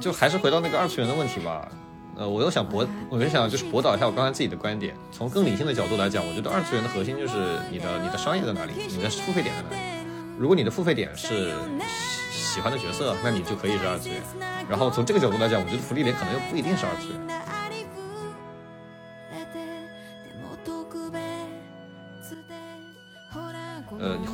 就还是回到那个二次元的问题吧。呃，我又想驳，我又想就是驳倒一下我刚才自己的观点。从更理性的角度来讲，我觉得二次元的核心就是你的你的商业在哪里，你的付费点在哪里。如果你的付费点是喜欢的角色，那你就可以是二次元。然后从这个角度来讲，我觉得福利点可能又不一定是二次元。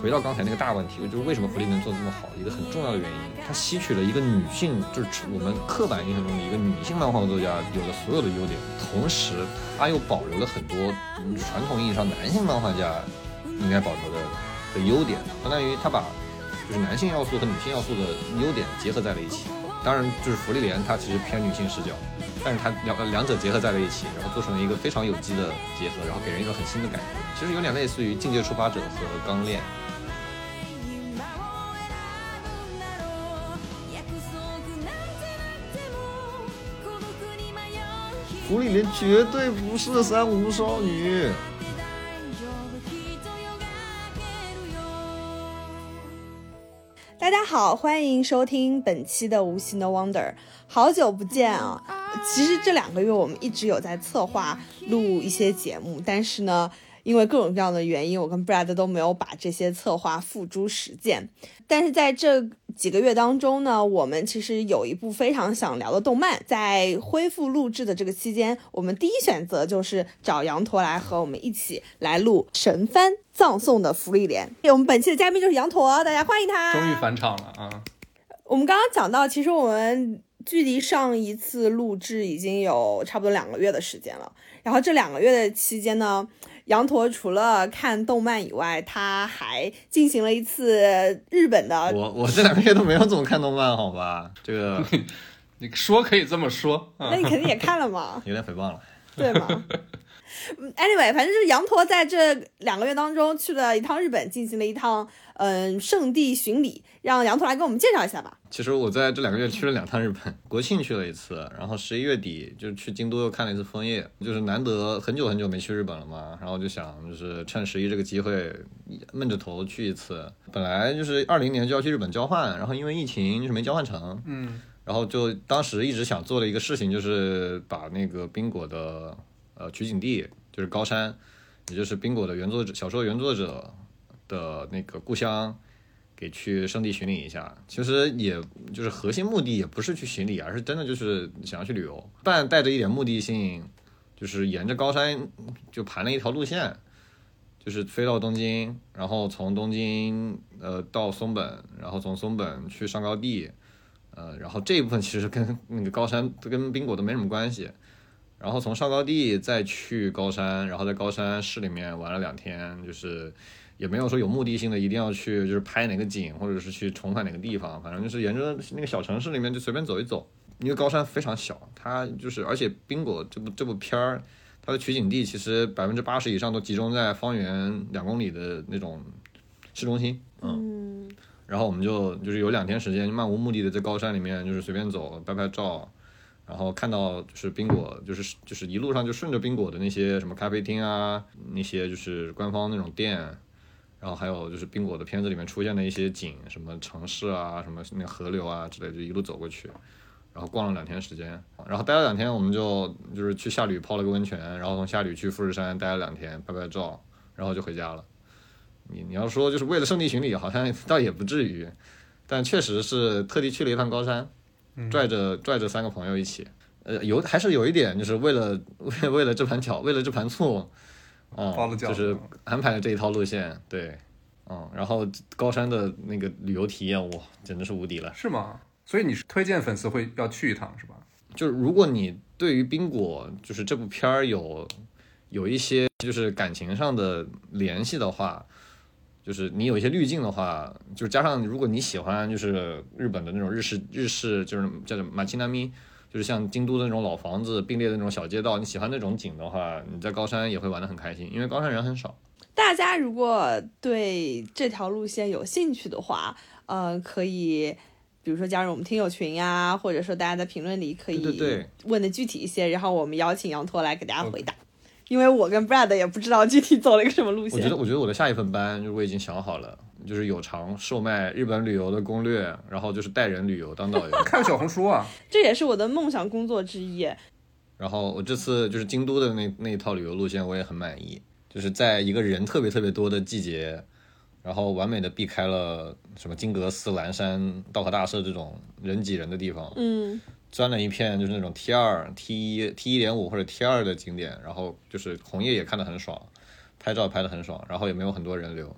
回到刚才那个大问题，就是为什么福利能做这么好？一个很重要的原因，它吸取了一个女性，就是我们刻板印象中的一个女性漫画作家有的所有的优点，同时它又保留了很多传统意义上男性漫画家应该保留的的优点，相当于他把就是男性要素和女性要素的优点结合在了一起。当然，就是福利莲它其实偏女性视角，但是它两两者结合在了一起，然后做成了一个非常有机的结合，然后给人一种很新的感觉。其实有点类似于《境界触发者》和《钢炼》。里面绝对不是三无少女。大家好，欢迎收听本期的无形的 Wonder，好久不见啊！其实这两个月我们一直有在策划录一些节目，但是呢。因为各种各样的原因，我跟 Brad 都没有把这些策划付诸实践。但是在这几个月当中呢，我们其实有一部非常想聊的动漫，在恢复录制的这个期间，我们第一选择就是找羊驼来和我们一起来录神番葬送的福利莲。我们本期的嘉宾就是羊驼，大家欢迎他。终于返场了啊！我们刚刚讲到，其实我们距离上一次录制已经有差不多两个月的时间了。然后这两个月的期间呢？羊驼除了看动漫以外，他还进行了一次日本的。我我这两个月都没有怎么看动漫，好吧？这个 你说可以这么说，那你肯定也看了嘛？有点诽谤了，对吗 ？Anyway，反正就是羊驼在这两个月当中去了一趟日本，进行了一趟。嗯，圣地巡礼，让羊驼来给我们介绍一下吧。其实我在这两个月去了两趟日本，国庆去了一次，然后十一月底就去京都又看了一次枫叶，就是难得很久很久没去日本了嘛，然后就想就是趁十一这个机会闷着头去一次。本来就是二零年就要去日本交换，然后因为疫情就是没交换成，嗯，然后就当时一直想做的一个事情就是把那个冰果的呃取景地就是高山，也就是冰果的原作者小说原作者。的那个故乡，给去圣地巡礼一下，其实也就是核心目的也不是去巡礼，而是真的就是想要去旅游，但带着一点目的性，就是沿着高山就盘了一条路线，就是飞到东京，然后从东京呃到松本，然后从松本去上高地，呃，然后这一部分其实跟那个高山跟冰果都没什么关系，然后从上高地再去高山，然后在高山市里面玩了两天，就是。也没有说有目的性的一定要去就是拍哪个景，或者是去重返哪个地方，反正就是沿着那个小城市里面就随便走一走。因为高山非常小，它就是而且冰果这部这部片儿，它的取景地其实百分之八十以上都集中在方圆两公里的那种市中心。嗯，然后我们就就是有两天时间漫无目的的在高山里面就是随便走拍拍照，然后看到就是冰果就是就是一路上就顺着冰果的那些什么咖啡厅啊，那些就是官方那种店。然后还有就是冰果的片子里面出现的一些景，什么城市啊，什么那河流啊之类，就一路走过去，然后逛了两天时间，然后待了两天，我们就就是去下吕泡了个温泉，然后从下吕去富士山待了两天，拍拍照，然后就回家了。你你要说就是为了圣地巡礼，好像倒也不至于，但确实是特地去了一趟高山，拽着拽着三个朋友一起，呃，有还是有一点就是为了为 为了这盘巧，为了这盘醋。嗯，就是安排了这一套路线，对，嗯，然后高山的那个旅游体验，哇，简直是无敌了，是吗？所以你是推荐粉丝会要去一趟，是吧？就是如果你对于冰果就是这部片儿有有一些就是感情上的联系的话，就是你有一些滤镜的话，就是加上如果你喜欢就是日本的那种日式日式就是叫做马奇南咪。就是像京都的那种老房子并列的那种小街道，你喜欢那种景的话，你在高山也会玩得很开心，因为高山人很少。大家如果对这条路线有兴趣的话，呃，可以比如说加入我们听友群呀，或者说大家在评论里可以对对对问的具体一些，然后我们邀请羊驼来给大家回答。因为我跟 Brad 也不知道具体走了一个什么路线。我觉得，我觉得我的下一份班就是我已经想好了，就是有偿售卖日本旅游的攻略，然后就是带人旅游当导游。看小红书啊，这也是我的梦想工作之一。然后我这次就是京都的那那一套旅游路线，我也很满意，就是在一个人特别特别多的季节，然后完美的避开了什么金阁寺、岚山、道和大社这种人挤人的地方，嗯，钻了一片就是那种 T 二、T 一、T 一点五或者 T 二的景点，然后就是红叶也看得很爽，拍照拍得很爽，然后也没有很多人流，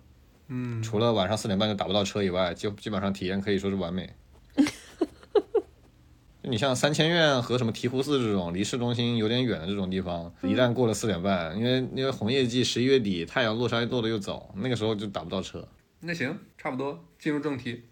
嗯，除了晚上四点半就打不到车以外，就基本上体验可以说是完美。你像三千院和什么醍醐寺这种离市中心有点远的这种地方，一旦过了四点半，因为因为红叶季十一月底太阳落山落的又早，那个时候就打不到车。那行，差不多进入正题。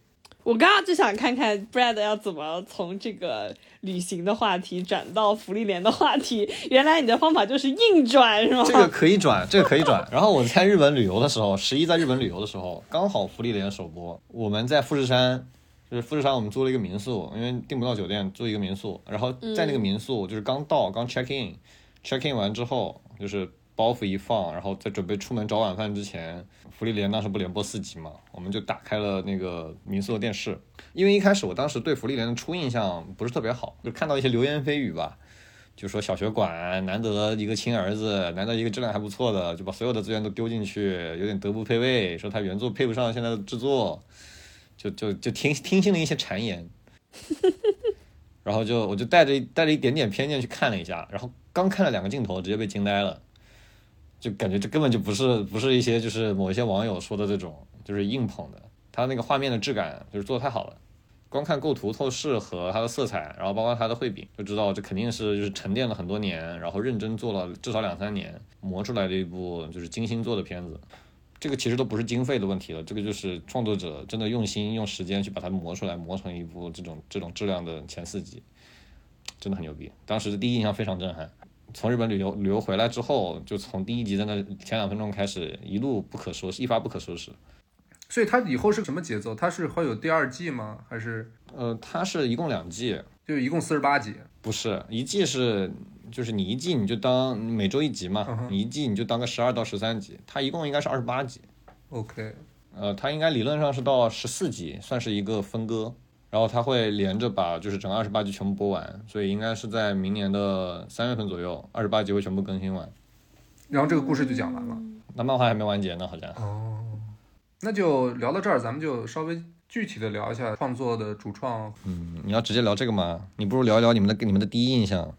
我刚刚就想看看 Brad 要怎么从这个旅行的话题转到福利连的话题。原来你的方法就是硬转，是吗？这个可以转，这个可以转。然后我在日本旅游的时候，十一在日本旅游的时候，刚好福利连首播，我们在富士山，就是富士山，我们租了一个民宿，因为订不到酒店，租一个民宿。然后在那个民宿，就是刚到，刚 check in，check in 完之后，就是包袱一放，然后在准备出门找晚饭之前，福利连当时不连播四集嘛，我们就打开了那个民宿的电视。因为一开始我当时对福利连的初印象不是特别好，就看到一些流言蜚语吧。就说小学馆难得一个亲儿子，难得一个质量还不错的，就把所有的资源都丢进去，有点德不配位，说他原作配不上现在的制作，就就就听听信了一些谗言，然后就我就带着带着一点点偏见去看了一下，然后刚看了两个镜头，直接被惊呆了，就感觉这根本就不是不是一些就是某一些网友说的这种就是硬捧的，他那个画面的质感就是做的太好了。光看构图透视和它的色彩，然后包括它的绘饼，就知道这肯定是就是沉淀了很多年，然后认真做了至少两三年磨出来的一部就是精心做的片子。这个其实都不是经费的问题了，这个就是创作者真的用心用时间去把它磨出来，磨成一部这种这种质量的前四集，真的很牛逼。当时的第一印象非常震撼。从日本旅游旅游回来之后，就从第一集在那前两分钟开始，一路不可收拾，一发不可收拾。所以它以后是什么节奏？它是会有第二季吗？还是呃，它是一共两季，就一共四十八集？不是一季是，就是你一季你就当每周一集嘛，你一季你就当个十二到十三集，它一共应该是二十八集，OK，呃，它应该理论上是到十四集，算是一个分割，然后他会连着把就是整个二十八集全部播完，所以应该是在明年的三月份左右，二十八集会全部更新完。然后这个故事就讲完了。那漫画还没完结呢，好像。哦，那就聊到这儿，咱们就稍微具体的聊一下创作的主创。嗯，你要直接聊这个吗？你不如聊一聊你们的你们的第一印象。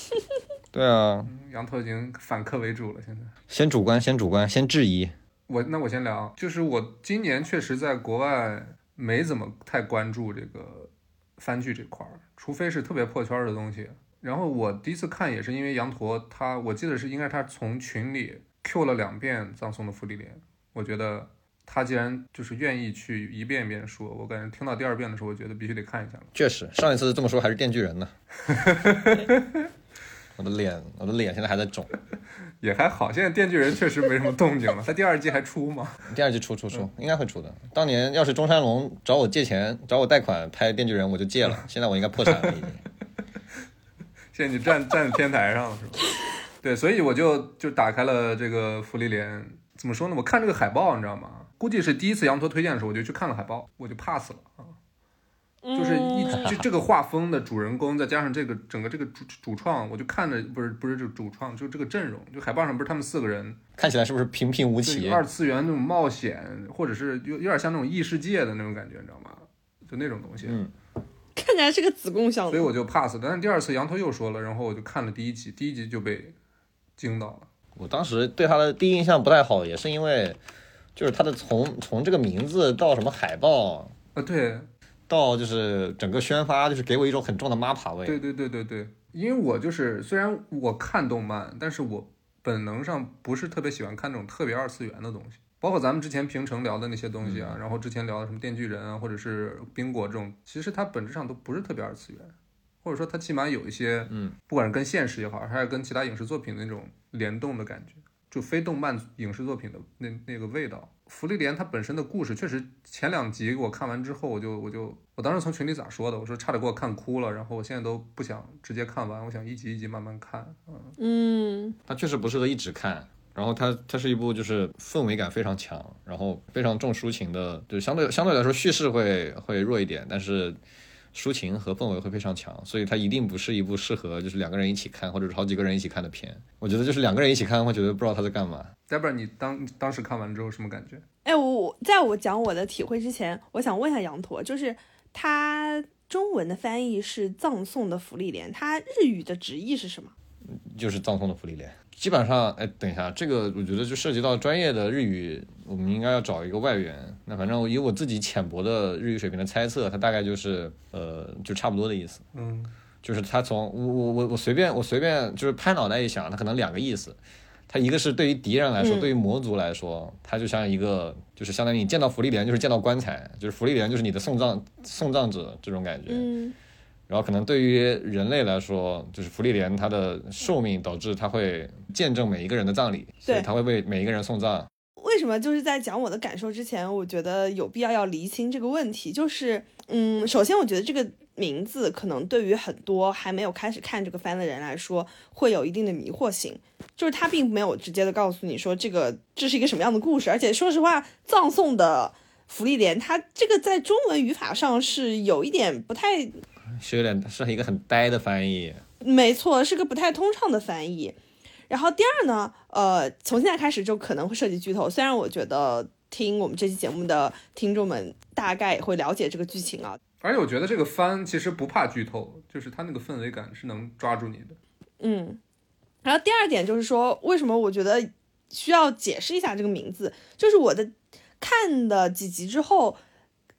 对啊，嗯羊驼已经反客为主了，现在。先主观，先主观，先质疑。我那我先聊，就是我今年确实在国外没怎么太关注这个番剧这块儿，除非是特别破圈儿的东西。然后我第一次看也是因为羊驼他，我记得是应该他从群里 Q 了两遍葬送的芙莉莲，我觉得他既然就是愿意去一遍一遍说，我感觉听到第二遍的时候，我觉得必须得看一下了。确实，上一次这么说还是电锯人呢。我的脸，我的脸现在还在肿。也还好，现在电锯人确实没什么动静了，他第二季还出吗？第二季出出出，应该会出的。当年要是中山龙找我借钱，找我贷款拍电锯人，我就借了。现在我应该破产了已经。现在你站站在天台上了是吧？对，所以我就就打开了这个福利连，怎么说呢？我看这个海报，你知道吗？估计是第一次羊驼推荐的时候，我就去看了海报，我就 pass 了啊。就是一嗯就这个画风的主人公，再加上这个整个这个主主创，我就看着不是不是这个主创，就这个阵容，就海报上不是他们四个人，看起来是不是平平无奇？二次元那种冒险，或者是有有点像那种异世界的那种感觉，你知道吗？就那种东西。嗯，看起来是个子贡像所以我就 pass 了。但是第二次羊头又说了，然后我就看了第一集，第一集就被惊到了。我当时对他的第一印象不太好，也是因为，就是他的从从这个名字到什么海报，啊，对到就是整个宣发，就是给我一种很重的妈爬味。对对对对对，因为我就是虽然我看动漫，但是我本能上不是特别喜欢看这种特别二次元的东西，包括咱们之前平成聊的那些东西啊，然后之前聊的什么电锯人啊，或者是冰果这种，其实它本质上都不是特别二次元，或者说它起码有一些，嗯，不管是跟现实也好，还是跟其他影视作品的那种联动的感觉。就非动漫影视作品的那那个味道。福利莲它本身的故事确实前两集我看完之后，我就我就我当时从群里咋说的？我说差点给我看哭了，然后我现在都不想直接看完，我想一集一集慢慢看。嗯，嗯，它确实不适合一直看。然后它它是一部就是氛围感非常强，然后非常重抒情的，就相对相对来说叙事会会弱一点，但是抒情和氛围会非常强，所以它一定不是一部适合就是两个人一起看或者是好几个人一起看的片。我觉得就是两个人一起看会觉得不知道他在干嘛。Debra，你当当时看完之后什么感觉？哎，我我在我讲我的体会之前，我想问一下羊驼，就是它中文的翻译是葬送的芙莉莲，它日语的直译是什么？就是葬送的芙莉莲。基本上，哎，等一下，这个我觉得就涉及到专业的日语，我们应该要找一个外援。那反正以我自己浅薄的日语水平的猜测，它大概就是呃，就差不多的意思。嗯，就是他从我我我我随便我随便就是拍脑袋一想，他可能两个意思。他一个是对于敌人来说，嗯对于魔族来说，他就像一个就是相当于你见到福利莲就是见到棺材，就是福利莲就是你的送葬送葬者这种感觉。嗯然后可能对于人类来说，就是福利莲它的寿命导致它会见证每一个人的葬礼，所以对它会为每一个人送葬。为什么就是在讲我的感受之前，我觉得有必要要厘清这个问题？就是，嗯，首先我觉得这个名字可能对于很多还没有开始看这个番的人来说，会有一定的迷惑性。就是他并没有直接的告诉你说这个这是一个什么样的故事，而且说实话，葬送的福利莲，它这个在中文语法上是有一点不太 是有点是一个很呆的翻译，没错，是个不太通畅的翻译。然后第二呢，呃，从现在开始就可能会涉及剧透。虽然我觉得听我们这期节目的听众们大概也会了解这个剧情啊，而且我觉得这个番其实不怕剧透，就是它那个氛围感是能抓住你的。嗯。然后第二点就是说，为什么我觉得需要解释一下这个名字？就是我的看的几集之后，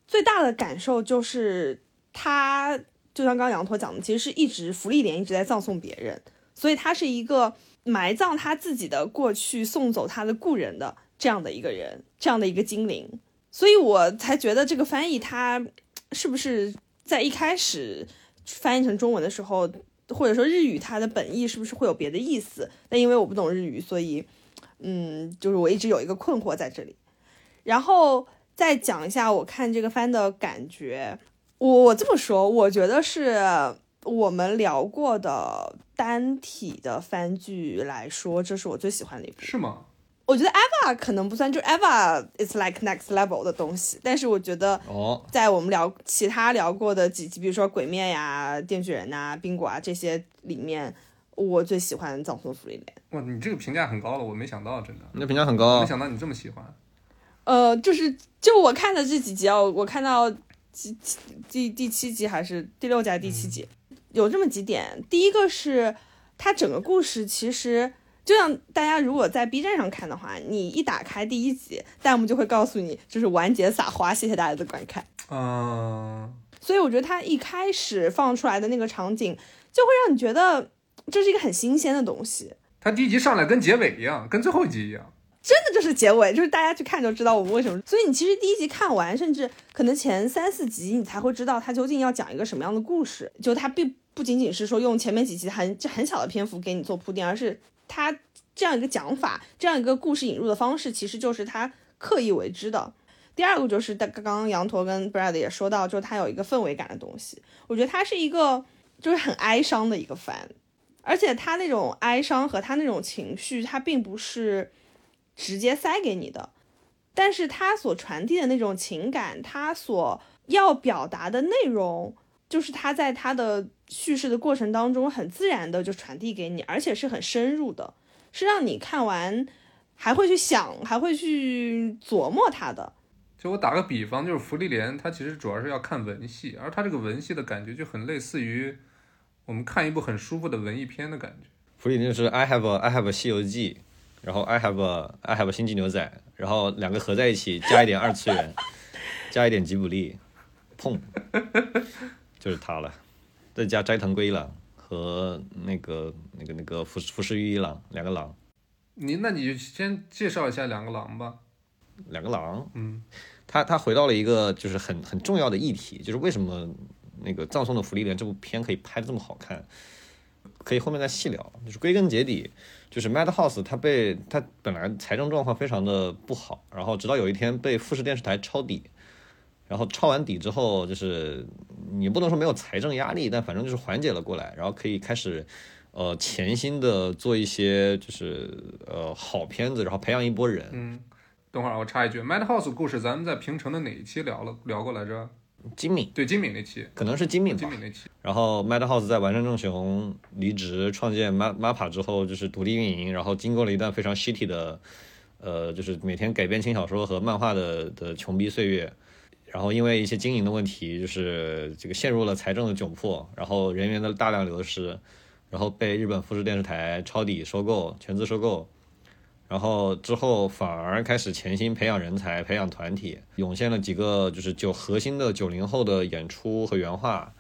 最大的感受就是他就像刚刚羊驼讲的，其实是一直福利莲一直在葬送别人，所以他是一个埋葬他自己的过去，送走他的故人的这样的一个人，这样的一个精灵，所以我才觉得这个翻译它是不是在一开始翻译成中文的时候，或者说日语它的本意是不是会有别的意思？但因为我不懂日语，所以嗯，就是我一直有一个困惑在这里。然后再讲一下我看这个番的感觉，我我这么说，我觉得是我们聊过的单体的番剧来说，这是我最喜欢的一部。是吗？我觉得 Eva 可能不算，就 Eva is like next level 的东西，但是我觉得哦，在我们聊其他聊过的几集，比如说《鬼灭》呀、《电锯人》呐、《冰果》啊这些里面，我最喜欢《葬送福利莲》。哇，你这个评价很高了，我没想到，真的，你的评价很高没，想到你这么喜欢。呃，就是就我看的这几集啊，我看到第第第七集还是第六集还是第七集，有这么几点。第一个是它整个故事其实。就像大家如果在 B 站上看的话，你一打开第一集，弹幕就会告诉你就是完结撒花，谢谢大家的观看。嗯，所以我觉得它一开始放出来的那个场景，就会让你觉得这是一个很新鲜的东西。它第一集上来跟结尾一样，跟最后一集一样。真的就是结尾，就是大家去看就知道我们为什么。所以你其实第一集看完，甚至可能前三四集你才会知道它究竟要讲一个什么样的故事。就它并不仅仅是说用前面几集很很小的篇幅给你做铺垫，而是他这样一个讲法，这样一个故事引入的方式，其实就是他刻意为之的。第二个就是刚刚刚羊驼跟 Brad 也说到，就是它有一个氛围感的东西。我觉得他是一个就是很哀伤的一个番，而且他那种哀伤和他那种情绪，他并不是直接塞给你的，但是他所传递的那种情感，他所要表达的内容，就是他在他的叙事的过程当中很自然的就传递给你，而且是很深入的，是让你看完还会去想，还会去琢磨他的。就我打个比方，就是福利莲，它其实主要是要看文戏，而它这个文戏的感觉就很类似于我们看一部很舒服的文艺片的感觉。福利就是 I have a, I have a 西游记，然后 I have a, I have a 星际牛仔，然后两个合在一起，加一点二次元，加一点吉卜力，砰，就是他了。再加斋藤圭郎和那个那个那个福福士玉一郎两个郎，你那你就先介绍一下两个郎吧。两个郎，嗯，他他回到了一个就是很很重要的议题，就是为什么那个《葬送的福利莲》这部片可以拍的这么好看？可以后面再细聊。就是归根结底，就是 Madhouse 它被它本来财政状况非常的不好，然后直到有一天被富士电视台抄底，然后抄完底之后，就是你不能说没有财政压力，但反正就是缓解了过来，然后可以开始呃潜心的做一些就是呃好片子，然后培养一波人。嗯，等会儿我插一句，Madhouse 故事咱们在平城的哪一期聊了聊过来着？金敏对，金敏那期，可能是金敏吧金。敏那期。然后 Madhouse 在完成正雄离职创建 Ma Mappa 之后，就是独立运营，然后经过了一段非常 shitty 的，呃，就是每天改编轻小说和漫画的的穷逼岁月。然后因为一些经营的问题，就是这个陷入了财政的窘迫，然后人员的大量流失，然后被日本富士电视台抄底收购，全资收购。然后之后反而开始潜心培养人才，培养团体，涌现了几个就是九核心的九零后的演出和原画。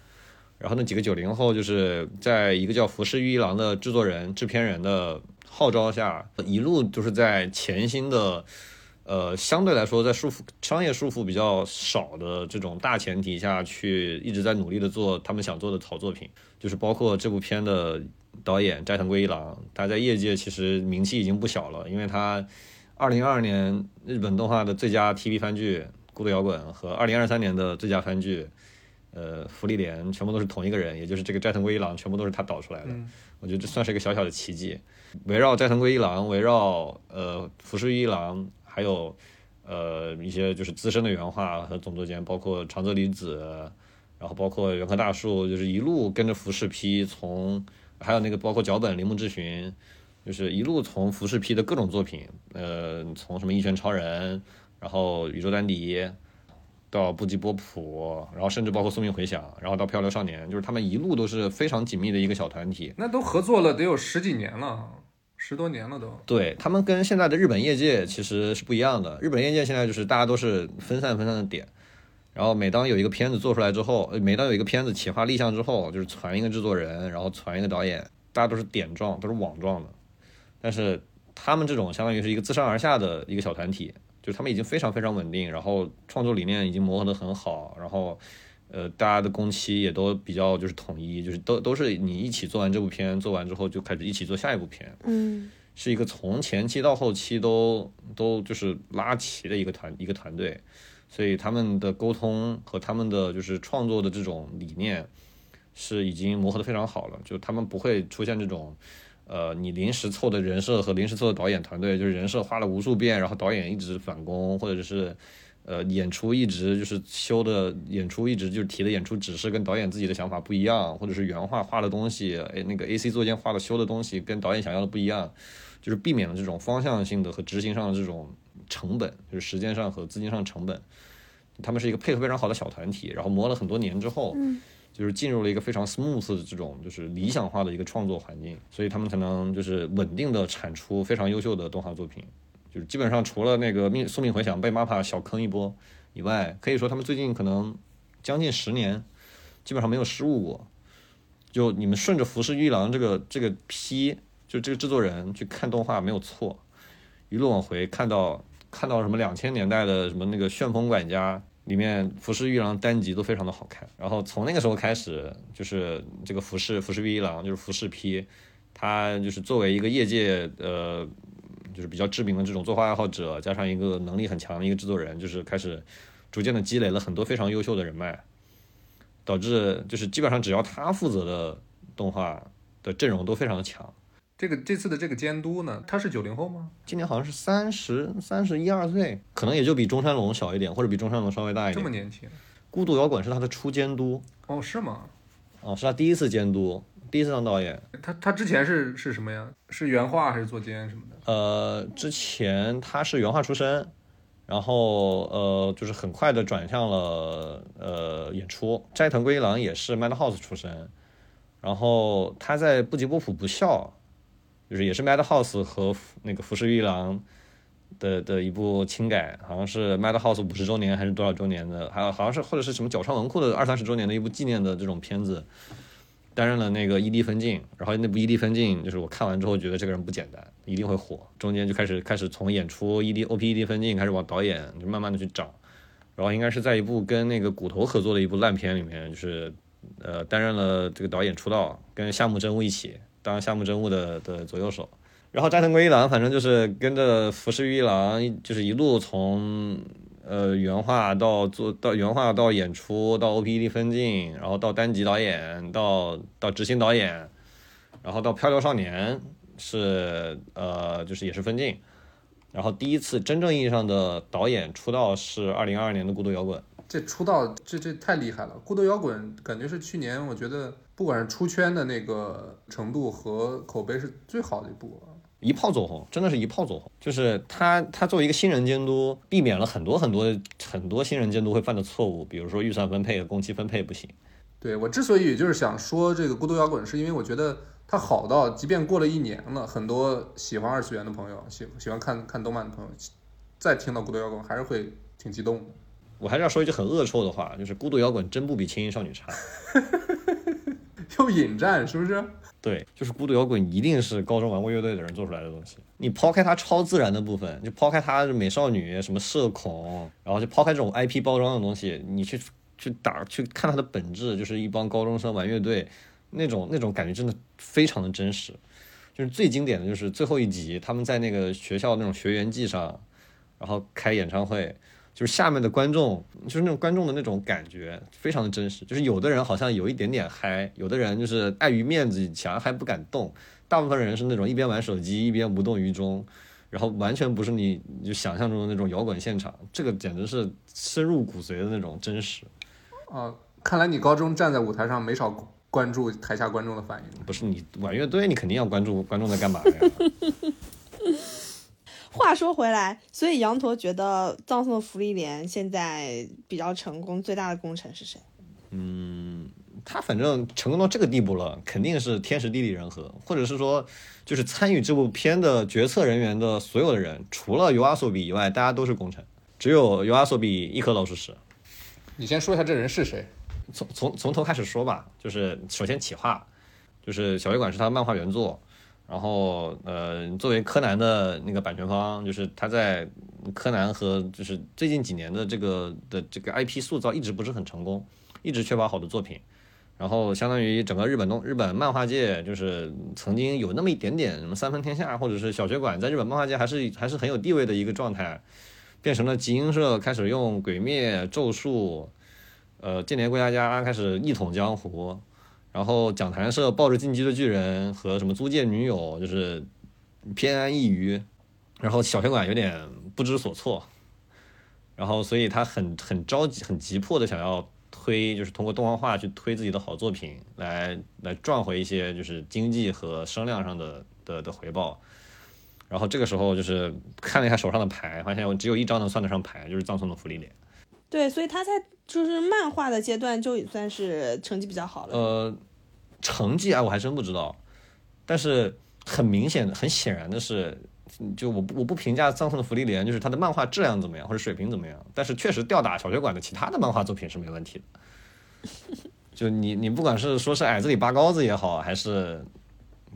然后那几个九零后就是在一个叫服饰玉一郎的制作人、制片人的号召下，一路就是在潜心的，呃，相对来说在束缚商业束缚比较少的这种大前提下去，一直在努力的做他们想做的好作品，就是包括这部片的导演斋藤圭一郎，他在业界其实名气已经不小了，因为他二零二二年日本动画的最佳 TV 番剧《孤独摇滚》和二零二三年的最佳番剧。呃，福利莲全部都是同一个人，也就是这个斋藤圭一郎，全部都是他导出来的。嗯我觉得这算是一个小小的奇迹。围绕斋藤圭一郎，围绕呃福士一郎，还有呃一些就是资深的原画和总作监，包括长泽里子，然后包括原科大树，就是一路跟着服饰批从，还有那个包括脚本铃木志寻，就是一路从服饰批的各种作品，呃，从什么一拳超人，然后宇宙丹迪。到布吉波普，然后甚至包括宿命回响，然后到漂流少年，就是他们一路都是非常紧密的一个小团体。那都合作了得有十几年了，十多年了都。对他们跟现在的日本业界其实是不一样的。日本业界现在就是大家都是分散分散的点，然后每当有一个片子做出来之后，每当有一个片子企划立项之后，就是传一个制作人，然后传一个导演，大家都是点状，都是网状的。但是他们这种相当于是一个自上而下的一个小团体，就是他们已经非常非常稳定，然后创作理念已经磨合得很好，然后呃大家的工期也都比较就是统一，就是都都是你一起做完这部片，做完之后就开始一起做下一部片，嗯是一个从前期到后期都都就是拉齐的一个团一个团队，所以他们的沟通和他们的就是创作的这种理念是已经磨合的非常好了，就他们不会出现这种。呃，你临时凑的人设和临时凑的导演团队，就是人设花了无数遍，然后导演一直返工，或者是呃演出一直就是修的演出一直就是提的演出指示跟导演自己的想法不一样，或者是原画画的东西，哎那个 A C 作间画的修的东西跟导演想要的不一样，就是避免了这种方向性的和执行上的这种成本，就是时间上和资金上成本。他们是一个配合非常好的小团体，然后磨了很多年之后，就是进入了一个非常 smooth 的这种就是理想化的一个创作环境，所以他们才能就是稳定的产出非常优秀的动画作品。就是基本上除了那个命宿命回响被 Mapa 小坑一波以外，可以说他们最近可能将近十年基本上没有失误过。就你们顺着服饰玉郎这个这个批，就这个制作人去看动画没有错，一路往回看到看到什么两千年代的什么那个旋风管家里面服饰玉郎单集都非常的好看，然后从那个时候开始，就是这个服饰服饰玉一郎就是服饰批，他就是作为一个业界呃就是比较知名的这种作画爱好者，加上一个能力很强的一个制作人，就是开始逐渐的积累了很多非常优秀的人脉，导致就是基本上只要他负责的动画的阵容都非常的强。这个这次的这个监督呢，他是九零后吗？今年好像是三十三十一二岁，可能也就比中山龙小一点，或者比中山龙稍微大一点。这么年轻？孤独摇滚是他的初监督，哦，是吗？哦，是他第一次监督，第一次当导演。他他之前是是什么呀？是原画还是做监什么的？呃，之前他是原画出身，然后呃，就是很快的转向了呃演出。斋藤圭一郎也是 Madhouse 出身，然后他在不吉波普不笑，就是也是 Madhouse 和那个服饰一郎的的一部轻改，好像是 Madhouse 五十周年还是多少周年的，还有好像是或者是什么角川文库的二三十周年的一部纪念的这种片子。担任了那个 ED 分镜，然后那部 ED 分镜就是我看完之后觉得这个人不简单，一定会火。中间就开始开始从演出 ED OP ED 分镜开始往导演就慢慢的去找，然后应该是在一部跟那个骨头合作的一部烂片里面，就是呃，担任了这个导演出道，跟夏目真悟一起当夏目真悟的的左右手。然后斋藤圭一郎反正就是跟着福士裕一郎，就是一路从呃原画到做到原画到演出到 OPD 分镜，然后到单集导演到到执行导演，然后到漂流少年是呃就是也是分镜，然后第一次真正意义上的导演出道是二零二二年的《孤独摇滚》。这出道这这太厉害了！孤独摇滚感觉是去年我觉得不管是出圈的那个程度和口碑是最好的一部。一炮走红，真的是一炮走红。就是他，他作为一个新人监督，避免了很多很多很多新人监督会犯的错误，比如说预算分配、工期分配不行。对我之所以就是想说这个孤独摇滚，是因为我觉得它好到，即便过了一年了，很多喜欢二次元的朋友，喜喜欢看看动漫的朋友，再听到孤独摇滚还是会挺激动的。我还是要说一句很恶臭的话，就是孤独摇滚真不比轻音少女差。又引战是不是？对，就是孤独摇滚一定是高中玩过乐队的人做出来的东西。你抛开它超自然的部分，就抛开它美少女什么社恐，然后就抛开这种 IP 包装的东西，你去去打去看它的本质，就是一帮高中生玩乐队，那种那种感觉真的非常的真实。就是最经典的就是最后一集，他们在那个学校那种学员季上，然后开演唱会。就是下面的观众，就是那种观众的那种感觉，非常的真实。就是有的人好像有一点点嗨，有的人就是碍于面子强还不敢动，大部分人是那种一边玩手机一边无动于衷，然后完全不是你就想象中的那种摇滚现场。这个简直是深入骨髓的那种真实。啊，看来你高中站在舞台上没少关注台下观众的反应。不是你玩乐队，你肯定要关注观众在干嘛呀。话说回来，所以羊驼觉得葬送的福利莲现在比较成功，最大的功臣是谁？嗯，他反正成功到这个地步了，肯定是天时地利人和，或者是说，就是参与这部片的决策人员的所有的人，除了尤阿索比以外，大家都是功臣，只有尤阿索比一颗老鼠屎。你先说一下这人是谁？从从从头开始说吧，就是首先企划，就是小学馆是他的漫画原作。然后，呃，作为柯南的那个版权方，就是他在柯南和就是最近几年的这个的这个 IP 塑造一直不是很成功，一直缺乏好的作品。然后，相当于整个日本动日本漫画界，就是曾经有那么一点点什么三分天下，或者是小学馆，在日本漫画界还是还是很有地位的一个状态，变成了集英社开始用鬼灭、咒术，呃，间谍过家家开始一统江湖。然后讲谈社抱着进击的巨人和什么租借女友，就是偏安一隅。然后小学馆有点不知所措，然后所以他很很着急、很急迫的想要推，就是通过动画化去推自己的好作品，来来赚回一些就是经济和声量上的的的回报。然后这个时候就是看了一下手上的牌，发现我只有一张能算得上牌，就是葬送的福利脸。对，所以他在就是漫画的阶段就也算是成绩比较好了。呃，成绩啊，我还真不知道。但是很明显、很显然的是，就我我不评价葬送的福利莲，就是他的漫画质量怎么样或者水平怎么样。但是确实吊打小学馆的其他的漫画作品是没问题的。就你你不管是说是矮子里拔高子也好，还是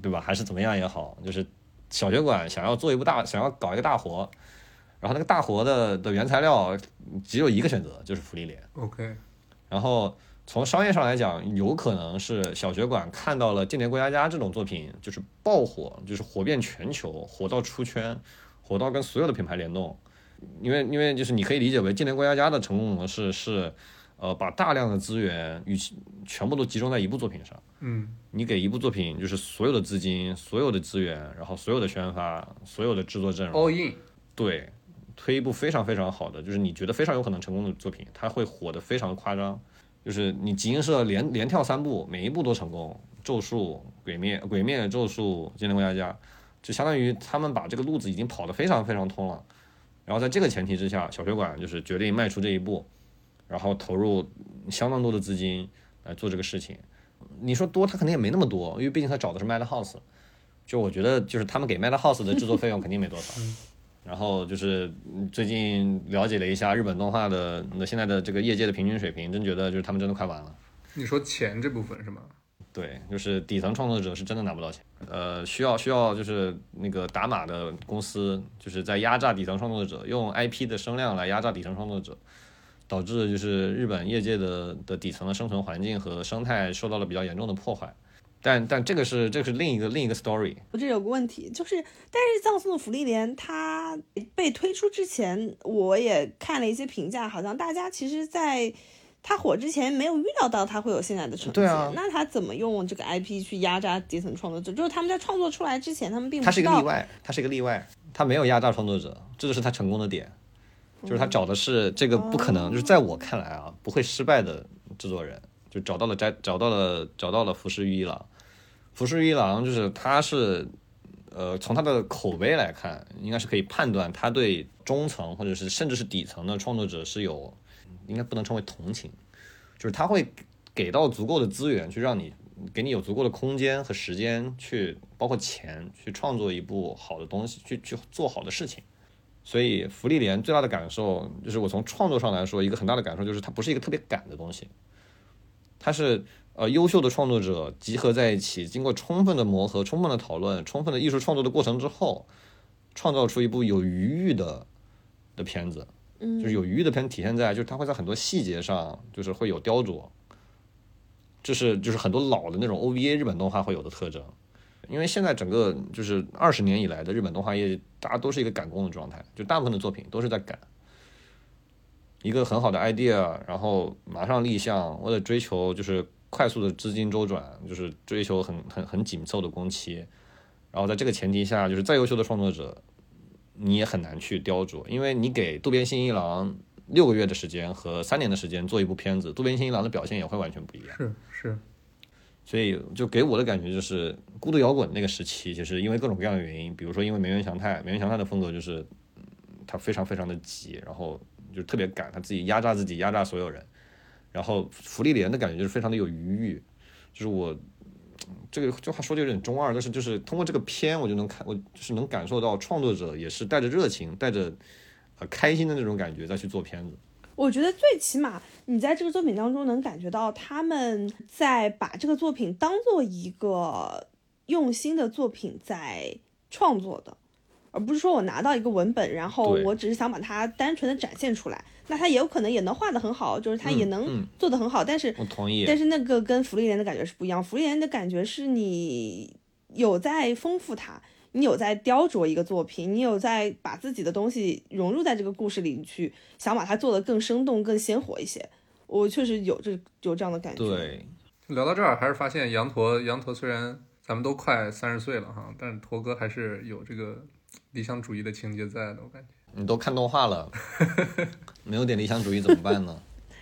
对吧，还是怎么样也好，就是小学馆想要做一部大，想要搞一个大活。然后那个大活的的原材料只有一个选择，就是福利脸。OK。然后从商业上来讲，有可能是小学馆看到了《间谍过家家》这种作品，就是爆火，就是火遍全球，火到出圈，火到跟所有的品牌联动。因为因为就是你可以理解为《间谍过家家》的成功模式是，呃，把大量的资源与全部都集中在一部作品上。嗯。你给一部作品就是所有的资金、所有的资源，然后所有的宣发、所有的制作阵容。All in。对。推一部非常非常好的，就是你觉得非常有可能成功的作品，它会火得非常夸张。就是你集英社连连跳三部，每一部都成功，咒术、鬼灭、鬼灭、咒术、精灵过家家，就相当于他们把这个路子已经跑得非常非常通了。然后在这个前提之下，小学馆就是决定迈出这一步，然后投入相当多的资金来做这个事情。你说多，他肯定也没那么多，因为毕竟他找的是 Madhouse。就我觉得，就是他们给 Madhouse 的制作费用肯定没多少。然后就是最近了解了一下日本动画的那现在的这个业界的平均水平，真觉得就是他们真的快完了。你说钱这部分是吗？对，就是底层创作者是真的拿不到钱，呃，需要需要就是那个打码的公司就是在压榨底层创作者，用 IP 的声量来压榨底层创作者，导致就是日本业界的的底层的生存环境和生态受到了比较严重的破坏。但但这个是这个是另一个另一个 story。我这有个问题，就是但是葬送的福利莲它被推出之前，我也看了一些评价，好像大家其实在它火之前没有预料到它会有现在的成绩。对啊那他怎么用这个 IP 去压榨底层创作者？就是他们在创作出来之前，他们并不他是一个例外，他是一个例外，他没有压榨创作者，这就是他成功的点，就是他找的是这个不可能，就是在我看来啊，不会失败的制作人，就找到了摘，找到了找到了浮世玉一郎，福士一郎就是他是，呃，从他的口碑来看，应该是可以判断他对中层或者是甚至是底层的创作者是有，应该不能称为同情，就是他会给到足够的资源去让你给你有足够的空间和时间去，包括钱去创作一部好的东西，去去做好的事情。所以福利莲最大的感受就是，我从创作上来说，一个很大的感受就是它不是一个特别赶的东西，它是呃优秀的创作者集合在一起，经过充分的磨合、充分的讨论、充分的艺术创作的过程之后，创造出一部有余裕的的片子。嗯就是有余裕的片体现在，就是它会在很多细节上，就是会有雕琢，这是就是很多老的那种 OVA 日本动画会有的特征。因为现在整个就是二十年以来的日本动画业，大家都是一个赶工的状态，就大部分的作品都是在赶一个很好的 idea，然后马上立项，为了追求就是快速的资金周转，就是追求很很很紧凑的工期，然后在这个前提下，就是再优秀的创作者，你也很难去雕琢，因为你给渡边信一郎六个月的时间和三年的时间做一部片子，渡边信一郎的表现也会完全不一样。是是，所以就给我的感觉就是，孤独摇滚那个时期，就是因为各种各样的原因，比如说因为梅原祥太，梅原祥太的风格就是，嗯他非常非常的急，然后就特别赶，他自己压榨自己，压榨所有人。然后福利莲的感觉就是非常的有余裕，就是我嗯这个这话说的有点中二，但是就是通过这个片，我就能看，我就是能感受到创作者也是带着热情，带着呃开心的那种感觉再去做片子。我觉得最起码你在这个作品当中能感觉到他们在把这个作品当做一个用心的作品在创作的，而不是说我拿到一个文本，然后我只是想把它单纯的展现出来。那他也有可能也能画得很好，就是他也嗯能嗯做得很好，但是我同意。但是那个跟福利莲的感觉是不一样，福利莲的感觉是你有在丰富它，你有在雕琢一个作品，你有在把自己的东西融入在这个故事里去，想把它做得更生动、更鲜活一些。我确实有这有这样的感觉。，对，聊到这儿，还是发现羊驼羊驼虽然咱们都快三十岁了哈，但是驼哥还是有这个理想主义的情节在的，我感觉。你都看动画了，没有点理想主义怎么办呢？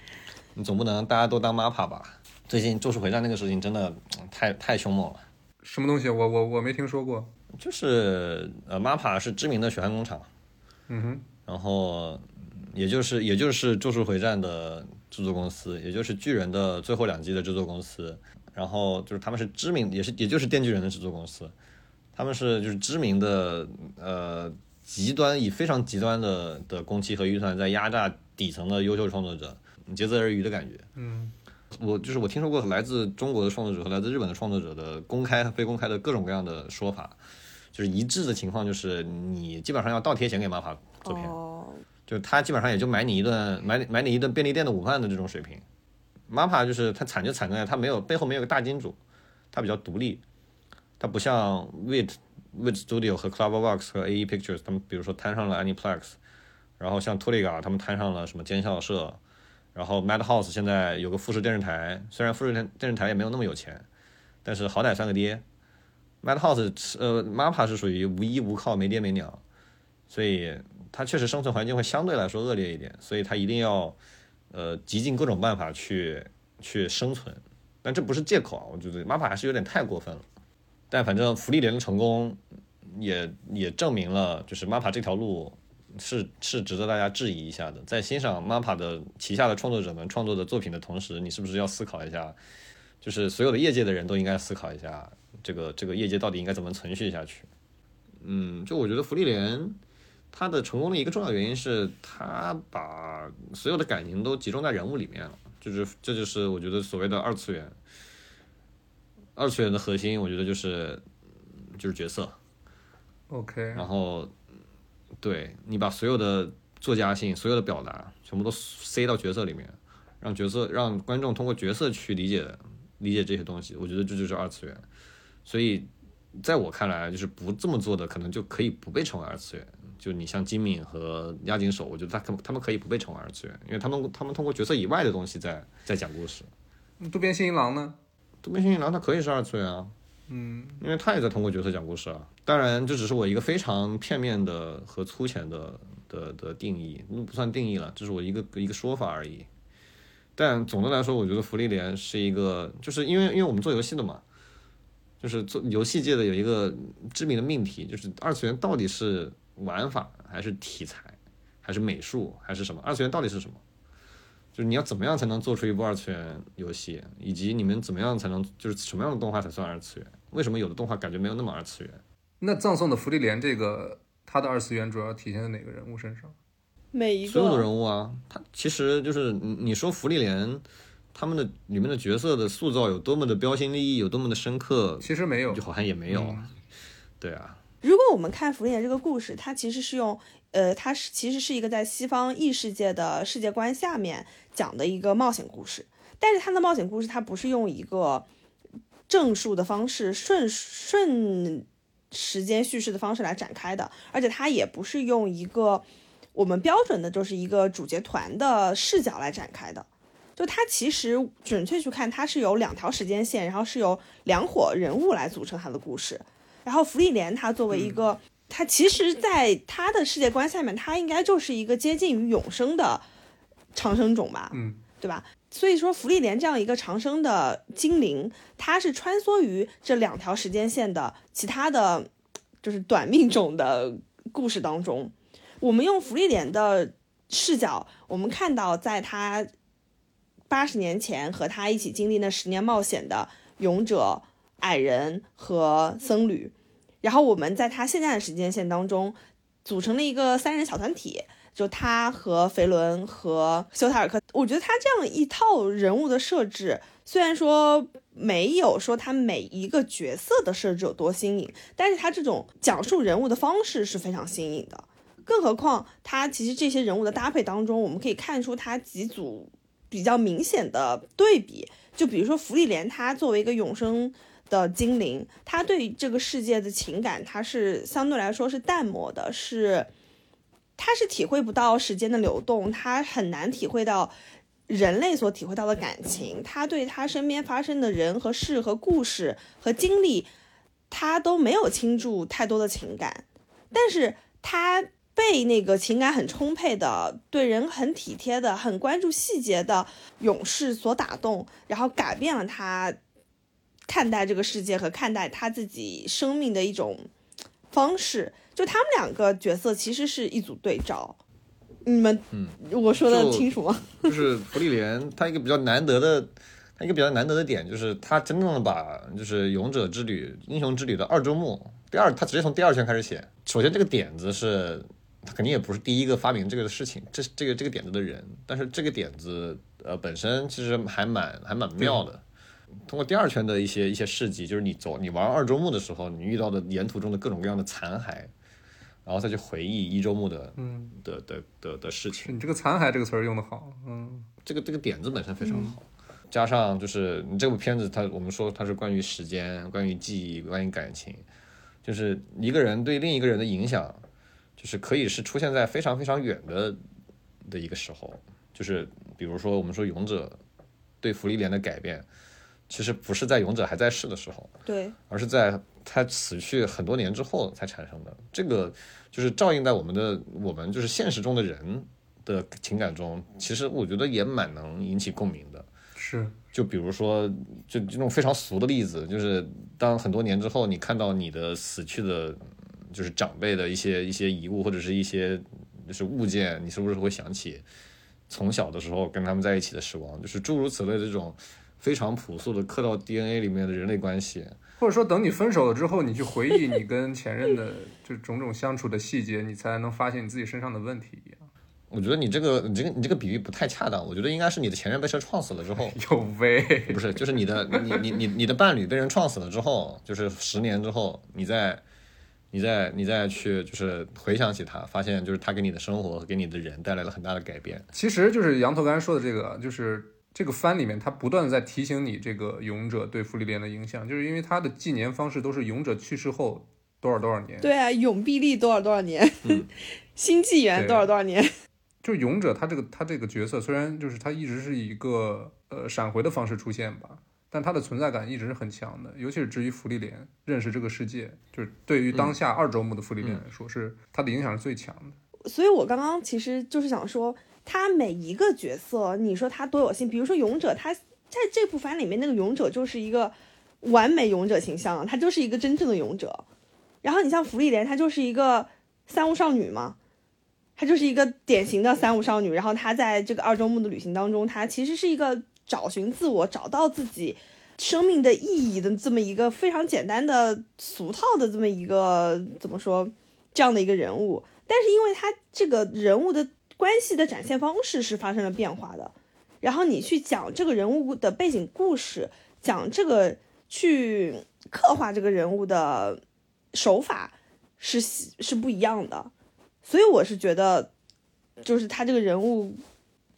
你总不能大家都当 MAPPA 吧？最近《咒术回战》那个事情真的嗯太太凶猛了。什么东西？我我我没听说过。就是呃，MAPPA 是知名的血汗工厂，嗯哼，然后也就是也就是《咒术回战》的制作公司，也就是巨人的最后两季的制作公司，然后就是他们是知名，也是也就是电锯人的制作公司，他们是就是知名的呃极端以非常极端的的工期和预算在压榨底层的优秀创作者，竭泽而渔的感觉。嗯，我就是我听说过来自中国的创作者和来自日本的创作者的公开和非公开的各种各样的说法，就是一致的情况就是你基本上要倒贴钱给 MAPPA 做片。哦，就他基本上也就买你一顿买买你一顿便利店的午饭的这种水平。MAPPA 就是它惨就惨在它没有背后没有个大金主，它比较独立，它不像 Wit Wit Studio 和 Cloverworks 和 AE Pictures 他们比如说摊上了 Aniplex，然后像 Toliga 他们摊上了什么尖校社，然后 Madhouse 现在有个富士电视台，虽然富士电电视台也没有那么有钱，但是好歹算个爹。Madhouse 呃 MAPPA 是属于无依无靠没爹没娘，所以它确实生存环境会相对来说恶劣一点，所以它一定要呃极尽各种办法去去生存。但这不是借口啊，我觉得 MAPPA 还是有点太过分了。但反正福利莲的成功也也证明了，就是 MAPPA 这条路是是值得大家质疑一下的。在欣赏 MAPPA 的旗下的创作者们创作的作品的同时，你是不是要思考一下，就是所有的业界的人都应该思考一下，这个这个业界到底应该怎么存续下去？嗯，就我觉得福利莲它的成功的一个重要原因是，它把所有的感情都集中在人物里面了，就是这就是我觉得所谓的二次元。二次元的核心，我觉得就是就是角色，OK，然后对你把所有的作家性，所有的表达全部都塞到角色里面，让角色让观众通过角色去理解理解这些东西。我觉得这就是二次元。所以在我看来，就是不这么做的，可能就可以不被称为二次元。就你像金敏和押井守，我觉得他可他们可以不被称为二次元，因为他们他们通过角色以外的东西在在讲故事。渡边信一郎呢？渡边信一郎他可以是二次元啊，嗯，因为他也在通过角色讲故事啊。当然，这只是我一个非常片面的和粗浅的的的定义，那不算定义了，这是我一个一个说法而已。但总的来说，我觉得福利连是一个，就是因为因为我们做游戏的嘛，就是做游戏界的有一个知名的命题，就是二次元到底是玩法还是题材，还是美术还是什么？二次元到底是什么？就是你要怎么样才能做出一部二次元游戏，以及你们怎么样才能就是什么样的动画才算二次元？为什么有的动画感觉没有那么二次元？那葬送的芙莉莲这个，它的二次元主要体现在哪个人物身上？每一个所有的人物啊，他其实就是你你说芙莉莲他们的里面的角色的塑造有多么的标新立异，有多么的深刻，其实没有就，好像也没有。嗯对啊，如果我们看《福利莲》这个故事，它其实是用，呃，它是其实是一个在西方异世界的世界观下面讲的一个冒险故事，但是他的冒险故事他不是用一个正数的方式顺顺时间叙事的方式来展开的，而且他也不是用一个我们标准的就是一个主角团的视角来展开的。就它其实准确去看，它是有两条时间线，然后是由两伙人物来组成它的故事。然后福利莲它作为一个，它其实在它的世界观下面，它应该就是一个接近于永生的长生种吧，嗯，对吧？所以说芙莉莲这样一个长生的精灵，它是穿梭于这两条时间线的其他的，就是短命种的故事当中。我们用芙莉莲的视角，我们看到在他八十年前和他一起经历那十年冒险的勇者、矮人和僧侣，然后我们在他现在的时间线当中组成了一个三人小团体，就他和肥伦和修塔尔克。我觉得他这样一套人物的设置，虽然说没有说他每一个角色的设置有多新颖，但是他这种讲述人物的方式是非常新颖的。更何况，他其实这些人物的搭配当中，我们可以看出他几组比较明显的对比。就比如说福利莲，他作为一个永生的精灵，他对这个世界的情感，他是相对来说是淡漠的，是他是体会不到时间的流动，他很难体会到人类所体会到的感情，他对他身边发生的人和事和故事和经历，他都没有倾注太多的情感，但是他。被那个情感很充沛的、对人很体贴的、很关注细节的勇士所打动，然后改变了他看待这个世界和看待他自己生命的一种方式。就他们两个角色其实是一组对照。你们，嗯，我说的清楚吗？就是福利莲，他一个比较难得的，他一个比较难得的点就是他真正的把就是勇者之旅、英雄之旅的二周目第二，他直接从第二圈开始写。首先这个点子是，他肯定也不是第一个发明这个的事情，这这个这个点子的人，但是这个点子呃本身其实还蛮还蛮妙的。通过第二圈的一些一些事迹，就是你走你玩二周目的时候，你遇到的沿途中的各种各样的残骸，然后再去回忆一周目的嗯，的的的的事情。你这个“残骸”这个词儿用的好，嗯，这个这个点子本身非常好，加上就是你这部片子它我们说它是关于时间、关于记忆、关于感情，就是一个人对另一个人的影响，就是可以是出现在非常非常远的的一个时候，就是比如说我们说勇者对福利莲的改变，其实不是在勇者还在世的时候，对，而是在他死去很多年之后才产生的。这个就是照应在我们的我们就是现实中的人的情感中，其实我觉得也蛮能引起共鸣的。是，就比如说，就这种非常俗的例子，就是当很多年之后，你看到你的死去的，就是长辈的一些一些遗物或者是一些就是物件，你是不是会想起从小的时候跟他们在一起的时光？就是诸如此类的这种非常朴素的刻到 DNA 里面的人类关系。或者说等你分手了之后，你去回忆你跟前任的就种种相处的细节，你才能发现你自己身上的问题一样。我觉得你这个你这个你这个比喻不太恰当，我觉得应该是你的前任被车撞死了之后，有喂，不是，就是你的你你你你的伴侣被人撞死了之后，就是十年之后，你再你再你再去就是回想起他，发现就是他给你的生活和给你的人带来了很大的改变。其实就是羊头刚才说的这个，就是这个番里面，他不断的在提醒你这个勇者对芙莉莲的影响，就是因为他的纪年方式都是勇者去世后多少多少年。对啊，永碧丽多少多少年，新纪元多少多少年。就是勇者他这个他这个角色，虽然就是他一直是以一个呃闪回的方式出现吧。但他的存在感一直是很强的，尤其是至于芙莉莲认识这个世界，就是对于当下二周目的芙莉莲来说，是他的影响是最强的。所以我刚刚其实就是想说，他每一个角色，你说他多有心，比如说勇者，他在这部番里面那个勇者就是一个完美勇者形象，他就是一个真正的勇者。然后你像芙莉莲，她就是一个三无少女嘛，她就是一个典型的三无少女。然后她在这个二周目的旅行当中，她其实是一个。找寻自我，找到自己生命的意义的这么一个非常简单的俗套的这么一个怎么说这样的一个人物，但是因为他这个人物的关系的展现方式是发生了变化的，然后你去讲这个人物的背景故事，讲这个去刻画这个人物的手法是是不一样的，所以我是觉得就是他这个人物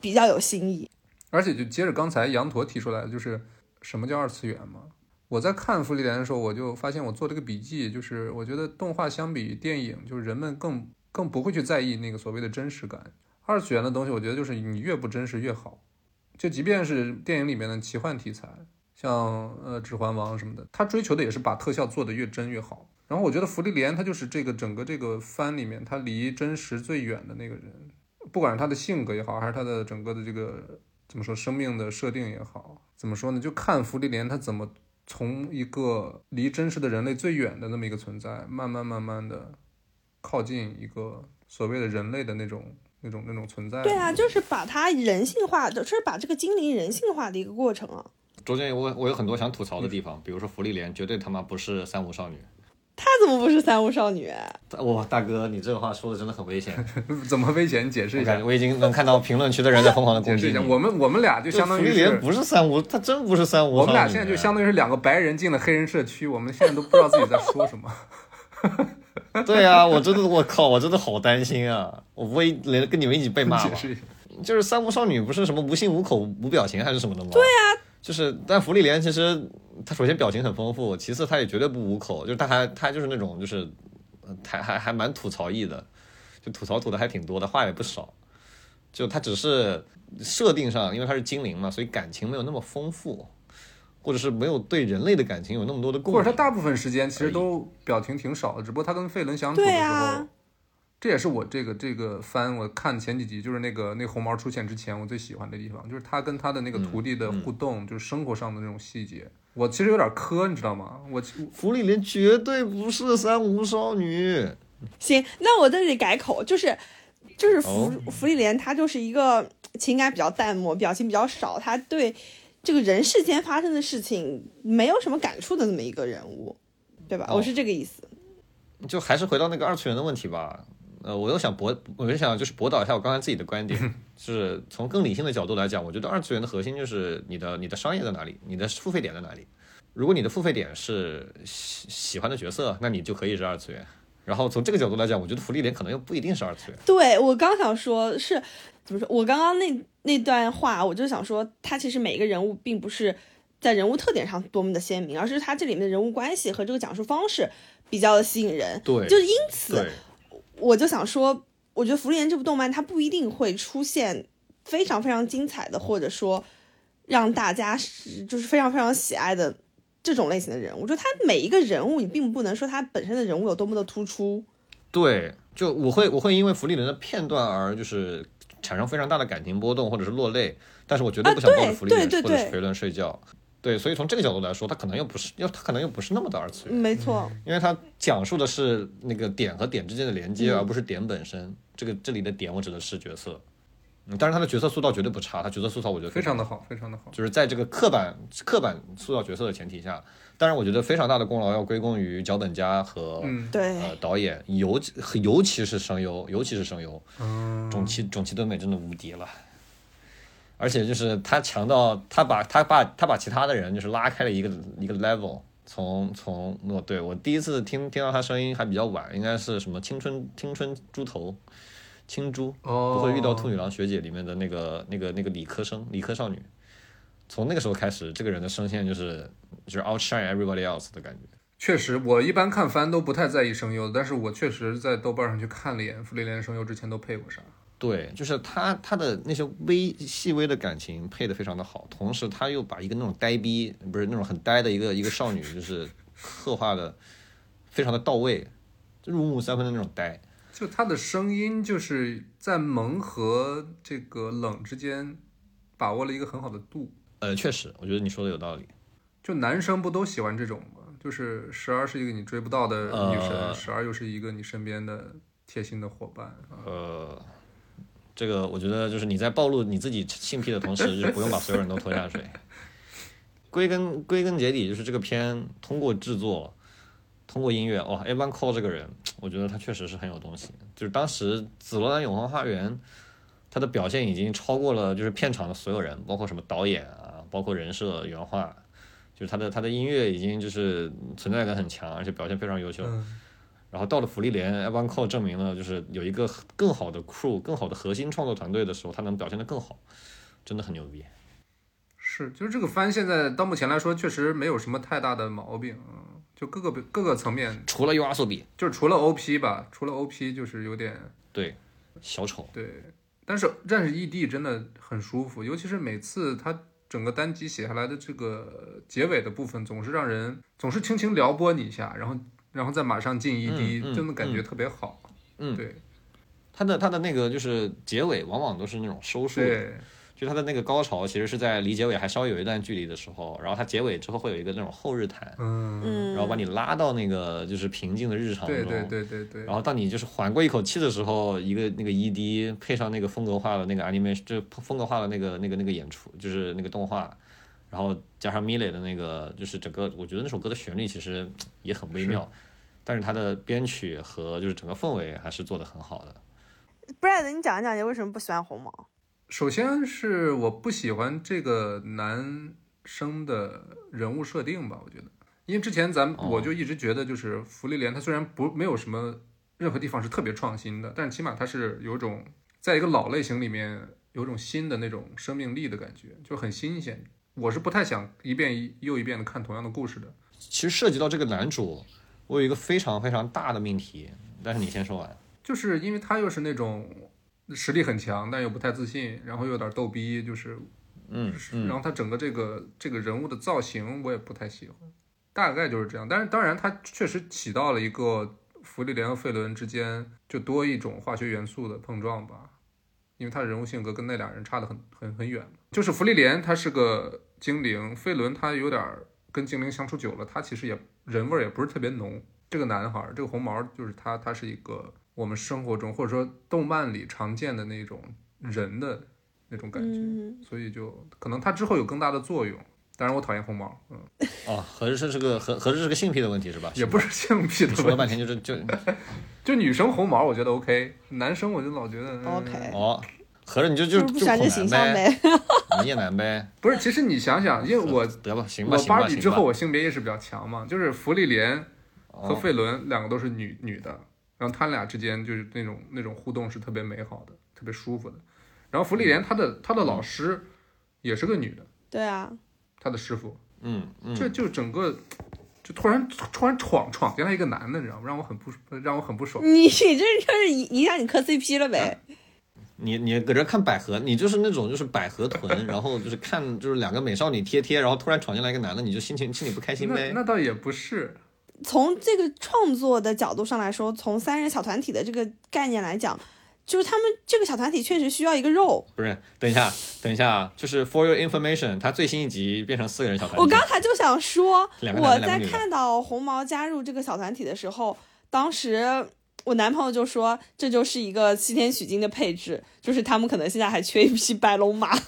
比较有新意。而且就接着刚才羊驼提出来的，就是什么叫二次元嘛？我在看《芙莉莲》的时候，我就发现我做这个笔记，就是我觉得动画相比电影，就是人们更更不会去在意那个所谓的真实感。二次元的东西，我觉得就是你越不真实越好。就即便是电影里面的奇幻题材，像呃《指环王》什么的，他追求的也是把特效做得越真越好。然后我觉得《芙莉莲》他就是这个整个这个番里面，他离真实最远的那个人，不管是他的性格也好，还是他的整个的这个。怎么说生命的设定也好，怎么说呢？就看芙莉莲她怎么从一个离真实的人类最远的那么一个存在，慢慢慢慢的靠近一个所谓的人类的那种那种那种存在。对啊，就是把它人性化，就是把这个精灵人性化的一个过程啊。中间我我有很多想吐槽的地方，比如说芙莉莲绝对他妈不是三无少女。她怎么不是三无少女？哇，大哥，你这个话说的真的很危险。怎么危险？你解释一下。我已经能看到评论区的人在疯狂的攻击。我们我们俩就相当于。芙莉莲不是三无，她真不是三无。我们俩现在就相当于是两个白人进了黑人社区，我们现在都不知道自己在说什么。对呀，我真的，我靠，我真的好担心啊！我不会连跟你们一起被骂吗？就是三无少女不是什么无心无口无表情还是什么的吗？对呀。就是，但福利莲其实她首先表情很丰富，其次她也绝对不无口，就是她还她就是那种就是，还还还蛮吐槽意的，就吐槽吐的还挺多的，话也不少。就她只是设定上，因为她是精灵嘛，所以感情没有那么丰富，或者是没有对人类的感情有那么多的共鸣。或者他大部分时间其实都表情挺少的，只不过他跟费伦相处的时候。这也是我这个这个番我看前几集，就是那个那红毛出现之前，我最喜欢的地方，就是他跟他的那个徒弟的互动，就是生活上的那种细节。我其实有点磕，你知道吗？我芙莉莲绝对不是三无少女。行，那我在这里改口，就是就是芙芙莉莲，她就是一个情感比较淡漠、表情比较少，她对这个人世间发生的事情没有什么感触的那么一个人物，对吧？我是这个意思。就还是回到那个二次元的问题吧。呃，我又想驳，我就想就是驳导一下我刚才自己的观点，是从更理性的角度来讲，我觉得二次元的核心就是你的你的商业在哪里，你的付费点在哪里。如果你的付费点是喜喜欢的角色，那你就可以是二次元。然后从这个角度来讲，我觉得福利点可能又不一定是二次元。对我刚想说，是怎么说？我刚刚那那段话，我就想说，他其实每一个人物并不是在人物特点上多么的鲜明，而是他这里面的人物关系和这个讲述方式比较的吸引人。对，就是因此。我就想说，我觉得《福利莲》这部动漫它不一定会出现非常非常精彩的，或者说让大家是就是非常非常喜爱的这种类型的人物。我觉得他每一个人物，你并不能说他本身的人物有多么的突出。对，就我会我会因为《弗利伦》的片段而就是产生非常大的感情波动，或者是落泪，但是我绝对不想抱着《福利莲》或者是肥伦睡觉。对，所以从这个角度来说，他可能又不是，又他可能又不是那么的二次元。没错，因为他讲述的是那个点和点之间的连接，而不是点本身。这个这里的点，我指的是角色。嗯，但是他的角色塑造绝对不差，他角色塑造我觉得非常的好，非常的好。就是在这个刻板刻板塑造角色的前提下，当然我觉得非常大的功劳要归功于脚本家和对呃导演，尤尤其是声优，尤其是声优，种崎种崎敦美真的无敌了。而且就是他强到他把他把他把其他的人就是拉开了一个一个 level，从从我对我第一次听听到他声音还比较晚，应该是什么青春青春猪头，青珠哦不会遇到兔女郎学姐里面的那个那个那个理科生理科少女，从那个时候开始，这个人的声线就是就是 outshine everybody else 的感觉。确实，我一般看番都不太在意声优，但是我确实在豆瓣上去看了一眼福利莲声优之前都配过啥。对，就是他他的那些微细微的感情配得非常的好，同时他又把一个那种呆逼，不是那种很呆的一个一个少女，就是 刻画的非常的到位，就入木三分的那种呆。就他的声音就是在萌和这个冷之间把握了一个很好的度。呃，确实，我觉得你说的有道理。就男生不都喜欢这种吗？就是时而是一个你追不到的女神，呃时而又是一个你身边的贴心的伙伴啊。呃，这个我觉得就是你在暴露你自己性癖的同时，就不用把所有人都拖下水。归根归根结底，就是这个片通过制作，通过音乐，哦，Evan Cole 这个人，我觉得他确实是很有东西。就是当时《紫罗兰永恒花园》，他的表现已经超过了就是片场的所有人，包括什么导演啊，包括人设、原画，就是他的他的音乐已经就是存在感很强，而且表现非常优秀。嗯，然后到了福利莲，Evan Cole 证明了，就是有一个更好的 crew、更好的核心创作团队的时候，他能表现得更好，真的很牛逼。是，就是这个番现在到目前来说确实没有什么太大的毛病，嗯就各个各个层面，除了 U R 索比，就是除了 OP 吧，除了 OP 就是有点对，小丑，对，但是但是 ED 真的很舒服，尤其是每次他整个单集写下来的这个结尾的部分，总是让人总是轻轻撩拨你一下，然后然后再马上进 ED，、嗯嗯真的感觉特别好。嗯，对。他的他的那个就是结尾往往都是那种收束的，对就他的那个高潮其实是在离结尾还稍微有一段距离的时候，然后他结尾之后会有一个那种后日谈，嗯，嗯，然后把你拉到那个就是平静的日常中，对对对对对然，后当你就是缓过一口气的时候，一个那个 ED 配上那个风格化的那个 animation，就风格化的那个那个那个演出，就是那个动画，然后加上 Millet 的那个，就是整个我觉得那首歌的旋律其实也很微妙，但是它的编曲和就是整个氛围还是做得很好的。Brad，你讲一讲你为什么不喜欢红毛？首先是我不喜欢这个男生的人物设定吧，我觉得，因为之前咱我就一直觉得，就是福利莲他虽然不没有什么任何地方是特别创新的，但起码他是有种在一个老类型里面有种新的那种生命力的感觉，就很新鲜。我是不太想一遍又一遍的看同样的故事的。其实涉及到这个男主，我有一个非常非常大的命题，但是你先说完。就是因为他又是那种实力很强，但又不太自信，然后又有点逗逼，就是嗯然嗯，后他整个这个这个人物的造型我也不太喜欢，大概就是这样。但是当然，他确实起到了一个弗利莲和费伦之间就多一种化学元素的碰撞吧，因为他的人物性格跟那俩人差得很很很远。就是弗利莲他是个精灵，费伦他有点儿跟精灵相处久了，他其实也人味儿也不是特别浓。这个男孩儿，这个红毛就是他，他是一个我们生活中或者说动漫里常见的那种人的那种感觉。嗯，所以就可能它之后有更大的作用。当然，我讨厌红毛，嗯，哦，合着是个合合着是个性癖的问题是吧？也不是性癖的你说了问题，半天就是就 就女生红毛我觉得 OK，男生我就老觉得、嗯 OK 哦，合着你就就就恐男呗，呗。你也男呗。不是，其实你想想，因为我得吧，行吧，芭比之后，我性别意识比较强嘛，就是弗利莲和哦费伦两个都是女女的，然后他俩之间就是那种那种互动是特别美好的，特别舒服的。然后福利莲她的她的老师也是个女的，对啊，她的师傅，嗯嗯，这就整个就突然突然闯闯进来一个男的，你知道吗？让我很不让我很不爽。你你这就是影影响你磕 CP 了呗？你你搁这看百合，你就是那种就是百合臀，然后就是看就是两个美少女贴贴，然后突然闯进来一个男的，你就心情心里不开心那呗。那倒也不是，从这个创作的角度上来说，从三人小团体的这个概念来讲，就是他们这个小团体确实需要一个肉。不是，等一下，等一下啊，就是 for your information，他最新一集变成四个人小团体。我刚才就想说，我在看到红毛加入这个小团体的时候，当时我男朋友就说这就是一个西天取经的配置，就是他们可能现在还缺一匹白龙马。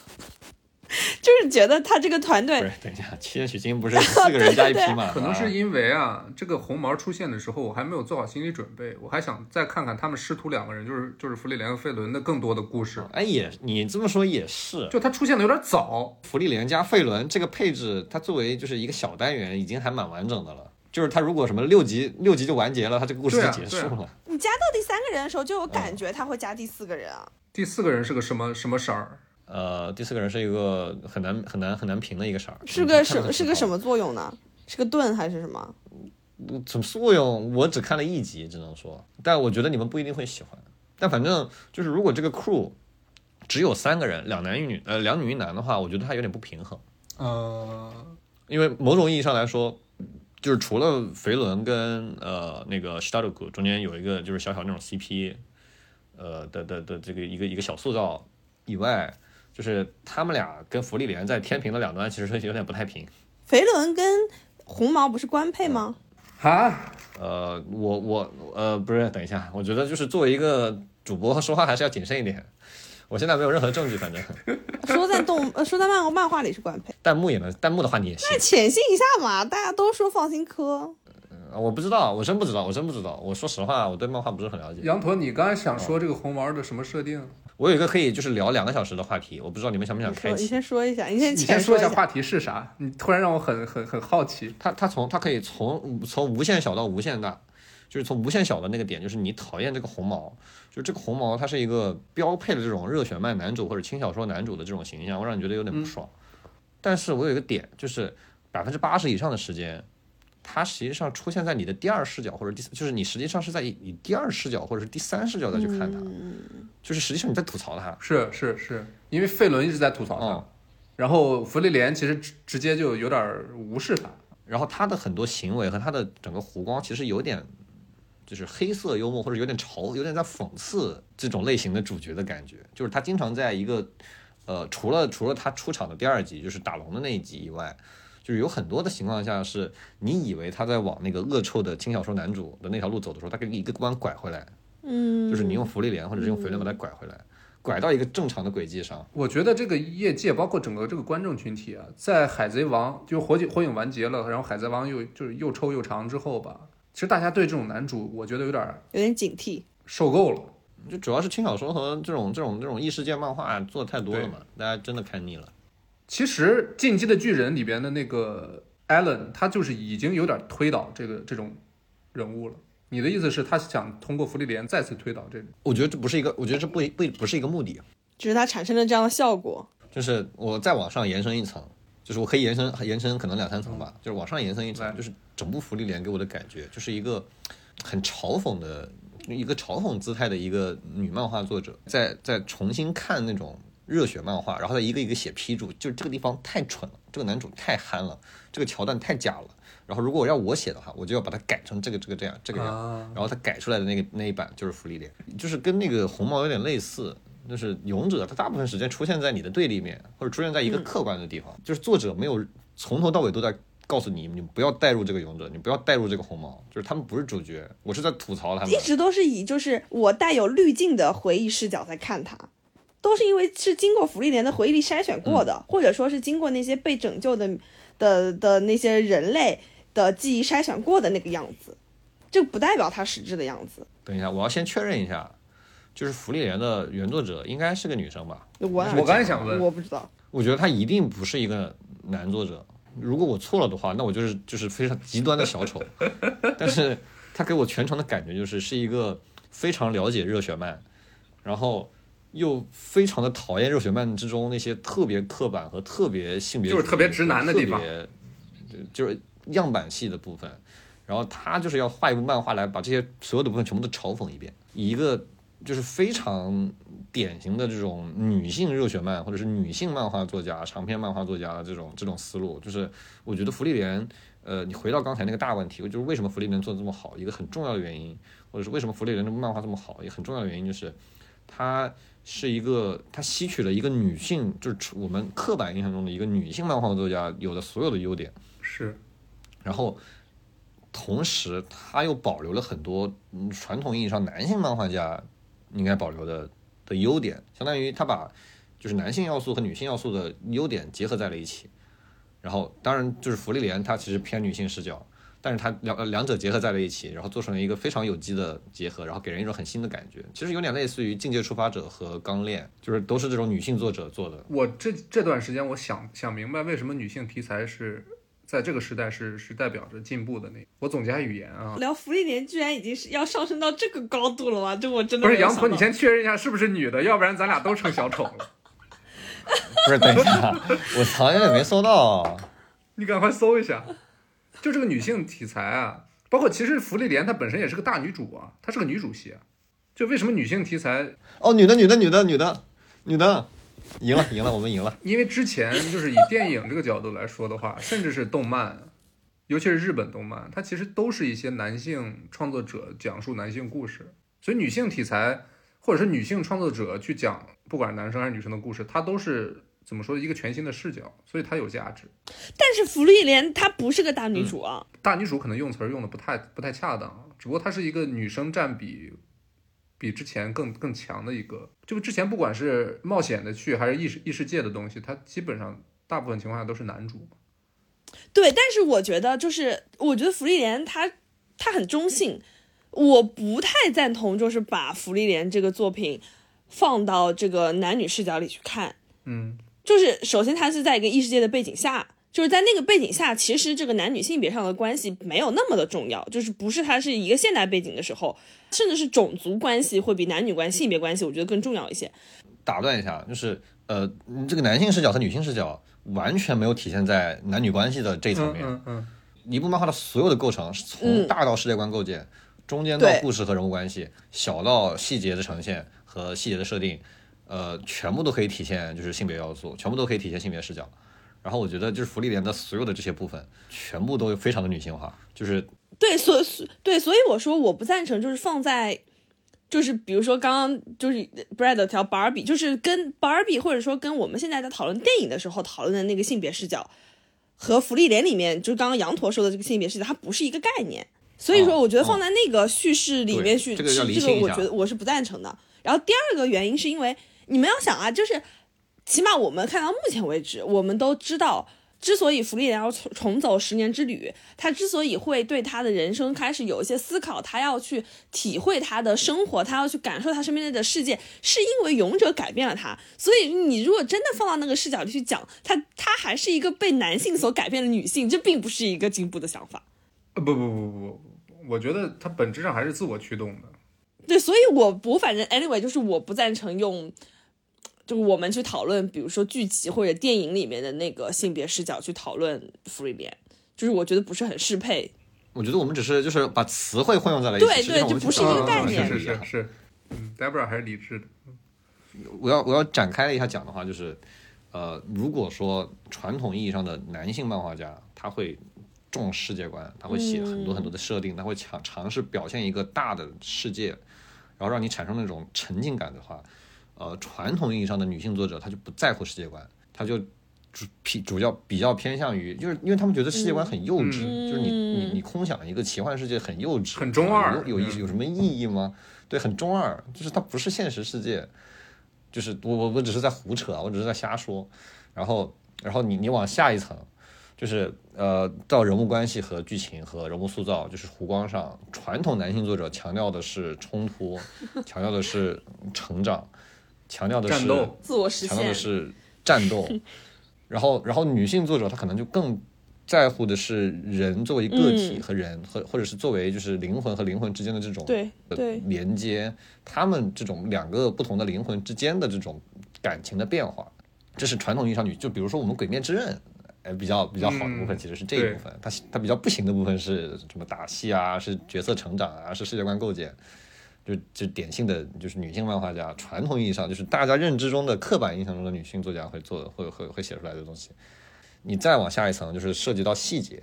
就是觉得他这个团队不是，等一下，七天取经不是四个人加一匹马吗？可能是因为啊，这个红毛出现的时候，我还没有做好心理准备，我还想再看看他们师徒两个人，就是就是弗里莲和费伦的更多的故事。哎，也你这么说也是，就他出现的有点早，弗利莲加费伦这个配置，他作为就是一个小单元，已经还蛮完整的了。就是他如果什么六集六集就完结了，他这个故事就结束了。你加到第三个人的时候，就有感觉他会加第四个人啊。第四个人是个什么什么色儿？呃，第四个人是一个很难很难很难评的一个色儿，是个什么？是个什么？作用呢？是个盾还是什么？怎么作用？我只看了一集，只能说，但我觉得你们不一定会喜欢。但反正就是，如果这个 crew 只有三个人，两男一女，呃，两女一男的话，我觉得他有点不平衡。呃，因为某种意义上来说，就是除了肥伦跟呃那个 s t a r k 中间有一个就是小小那种 CP，呃的的的这个一个一个小塑造以外，就是他们俩跟福利莲在天平的两端其实是有点不太平。肥伦跟红毛不是官配吗？哈，呃，我我呃不是，等一下，我觉得就是作为一个主播说话还是要谨慎一点。我现在没有任何证据，反正说在动呃说在漫漫画里是官配，弹幕也能，弹幕的话你也信那。潜信一下嘛，大家都说放心磕。呃我不知道，我真不知道，我真不知道。我说实话，我对漫画不是很了解。羊驼，你刚才想说这个红毛的什么设定？我有一个可以就是聊两个小时的话题，我不知道你们想不想开启，你。先说一下，你先你先说一下话题是啥？你突然让我很很很好奇。它它从它可以从从无限小到无限大，就是从无限小的那个点，就是你讨厌这个红毛，就是这个红毛它是一个标配的这种热血漫男主或者轻小说男主的这种形象，会让你觉得有点不爽。但是我有一个点，就是百分之八十以上的时间，它实际上出现在你的第二视角或者第四，就是你实际上是在以以第二视角或者是第三视角再去看它，就是实际上你在吐槽它。是是是，因为费伦一直在吐槽他，哦然后弗利莲其实直直接就有点无视他。然后他的很多行为和他的整个弧光其实有点，就是黑色幽默或者有点嘲，有点在讽刺这种类型的主角的感觉。就是他经常在一个，呃，除了除了他出场的第二集就是打龙的那一集以外，就是有很多的情况下是你以为他在往那个恶臭的轻小说男主的那条路走的时候，他给你一个弯拐回来，嗯，就是你用福利连或者是用肥伦把它拐回来，拐到一个正常的轨迹上。我觉得这个业界，包括整个这个观众群体啊，在《海贼王》就火影火影完结了，然后《海贼王又》就是又臭又长之后吧，其实大家对这种男主，我觉得有点有点警惕。受够了。就主要是轻小说和这种这种这种异世界漫画做的太多了嘛，大家真的看腻了。其实《进击的巨人》里边的那个 Allen，他就是已经有点推倒这个这种人物了。你的意思是，他想通过福利莲再次推倒这种？我觉得这不是一个，我觉得这不不不是一个目的。只是它产生了这样的效果。就是我再往上延伸一层，就是我可以延伸延伸可能两三层吧，就是往上延伸一层，就是整部《福利莲》给我的感觉就是一个很嘲讽的一个嘲讽姿态的一个女漫画作者，在在重新看那种热血漫画，然后再一个一个写批注，就是这个地方太蠢了，这个男主太憨了，这个桥段太假了。然后如果要我写的话，我就要把它改成这个这个这样这个样，啊然后他改出来的那个那一版就是福利点，就是跟那个红毛有点类似。就是勇者，他大部分时间出现在你的对立面，或者出现在一个客观的地方。就是作者没有从头到尾都在告诉你，你不要带入这个勇者，你不要带入这个红毛，就是他们不是主角。我是在吐槽他们一。直都是以就是我带有滤镜的回忆视角在看它，都是因为是经过福利莲的回忆力筛选过的，或者说是经过那些被拯救的的的那些人类的记忆筛选过的那个样子，这不代表它实质的样子。等一下，我要先确认一下，就是福利莲的原作者应该是个女生吧？我我刚才想问我不知道，我觉得他一定不是一个男作者。如果我错了的话，那我就是就是非常极端的小丑。但是他给我全程的感觉就是是一个非常了解热血漫，然后又非常的讨厌热血漫之中那些特别刻板和特别性别就是特别直男的地方就是样板戏的部分。然后他就是要画一部漫画来把这些所有的部分全部都嘲讽一遍，以一个就是非常典型的这种女性热血漫或者是女性漫画作家、长篇漫画作家的这种这种思路，就是我觉得福利莲，呃，你回到刚才那个大问题，就是为什么福利莲做的这么好，一个很重要的原因，或者是为什么福利莲这部漫画这么好，一个很重要的原因就是它是一个他吸取了一个女性，就是我们刻板印象中的一个女性漫画作家有的所有的优点。是然后同时他又保留了很多嗯传统意义上男性漫画家应该保留的的优点，相当于他把就是男性要素和女性要素的优点结合在了一起。然后，当然就是福利莲，它其实偏女性视角，但是它两两者结合在了一起，然后做成了一个非常有机的结合，然后给人一种很新的感觉。其实有点类似于《境界触发者》和《钢炼》，就是都是这种女性作者做的。我这这段时间，我想想明白为什么女性题材是在这个时代是是代表着进步的那。我总结下语言啊，聊福利年居然已经是要上升到这个高度了吗？这我真的不是杨驼，你先确认一下是不是女的，要不然咱俩都成小丑了。不是，等一下，我好像也没搜到。你赶快搜一下，就这个女性题材啊，包括其实福利莲她本身也是个大女主啊，她是个女主戏啊。就为什么女性题材？哦，女的，女的，女的，女的，女的，赢了，赢了，我们赢了。因为之前就是以电影这个角度来说的话，甚至是动漫，尤其是日本动漫，它其实都是一些男性创作者讲述男性故事，所以女性题材或者是女性创作者去讲，不管男生还是女生的故事，它都是。怎么说？一个全新的视角，所以它有价值。但是福利莲她不是个大女主啊，大女主可能用词用的不太不太恰当，只不过她是一个女生占比比之前更更强的一个。就之前不管是冒险的去还是异世异世界的东西，它基本上大部分情况下都是男主。对，但是我觉得就是我觉得福利莲她她很中性，我不太赞同就是把福利莲这个作品放到这个男女视角里去看。嗯。就是首先，它是在一个异世界的背景下，就是在那个背景下，其实这个男女性别上的关系没有那么的重要，就是不是它是一个现代背景的时候，甚至是种族关系会比男女关系、性别关系，我觉得更重要一些。打断一下，就是呃，这个男性视角和女性视角完全没有体现在男女关系的这一层面。嗯嗯。一部漫画的所有的构成，从大到世界观构建，中间到故事和人物关系，小到细节的呈现和细节的设定。呃，全部都可以体现就是性别要素，全部都可以体现性别视角。然后我觉得就是福利莲的所有的这些部分，全部都非常的女性化，就是对，所对，所以我说我不赞成，就是放在，就是比如说刚刚就是 Brad 调 Barbie，就是跟 Barbie 或者说跟我们现在在讨论电影的时候讨论的那个性别视角，和福利莲里面就是刚刚羊驼说的这个性别视角，它不是一个概念。所以说，我觉得放在那个叙事里面去，这个这个我觉得我是不赞成的。然后第二个原因是因为。你们要想啊，就是起码我们看到目前为止，我们都知道，之所以福利莲要重重走十年之旅，他之所以会对他的人生开始有一些思考，他要去体会他的生活，他要去感受他身边的世界，是因为勇者改变了他。所以你如果真的放到那个视角里去讲，他他还是一个被男性所改变的女性，这并不是一个进步的想法。呃，不不不不不，我觉得他本质上还是自我驱动的。对，所以我我反正 anyway 就是我不赞成用。就是我们去讨论，比如说剧集或者电影里面的那个性别视角去讨论福利莲，就是我觉得不是很适配。我觉得我们只是就是把词汇混用在了一起，对对，就不是一个概念。是是是，嗯，Debra 还是理智的。我要我要展开了一下讲的话，就是呃，如果说传统意义上的男性漫画家，他会重世界观，他会写很多很多的设定，他会尝尝试表现一个大的世界，然后让你产生那种沉浸感的话。呃，传统意义上的女性作者，她就不在乎世界观，她就主偏主要比较偏向于，就是因为他们觉得世界观很幼稚，就是你你你空想一个奇幻世界很幼稚，很中二，有有有什么意义吗？对，很中二，就是它不是现实世界，就是我我我只是在胡扯，我只是在瞎说，然后然后你你往下一层，就是呃到人物关系和剧情和人物塑造，就是湖光上，传统男性作者强调的是冲突，强调的是成长。强调的是自我实现，强调的是战斗，然后，然后女性作者她可能就更在乎的是人作为个体和人，和或者是作为就是灵魂和灵魂之间的这种对连接，他们这种两个不同的灵魂之间的这种感情的变化，这是传统意义上女，就比如说我们《鬼灭之刃》，哎，比较比较好的部分其实是这一部分，它它比较不行的部分是什么打戏啊，是角色成长啊，是世界观构建。就就典型的就是女性漫画家，传统意义上就是大家认知中的刻板印象中的女性作家会做，会会会写出来的东西。你再往下一层，就是涉及到细节，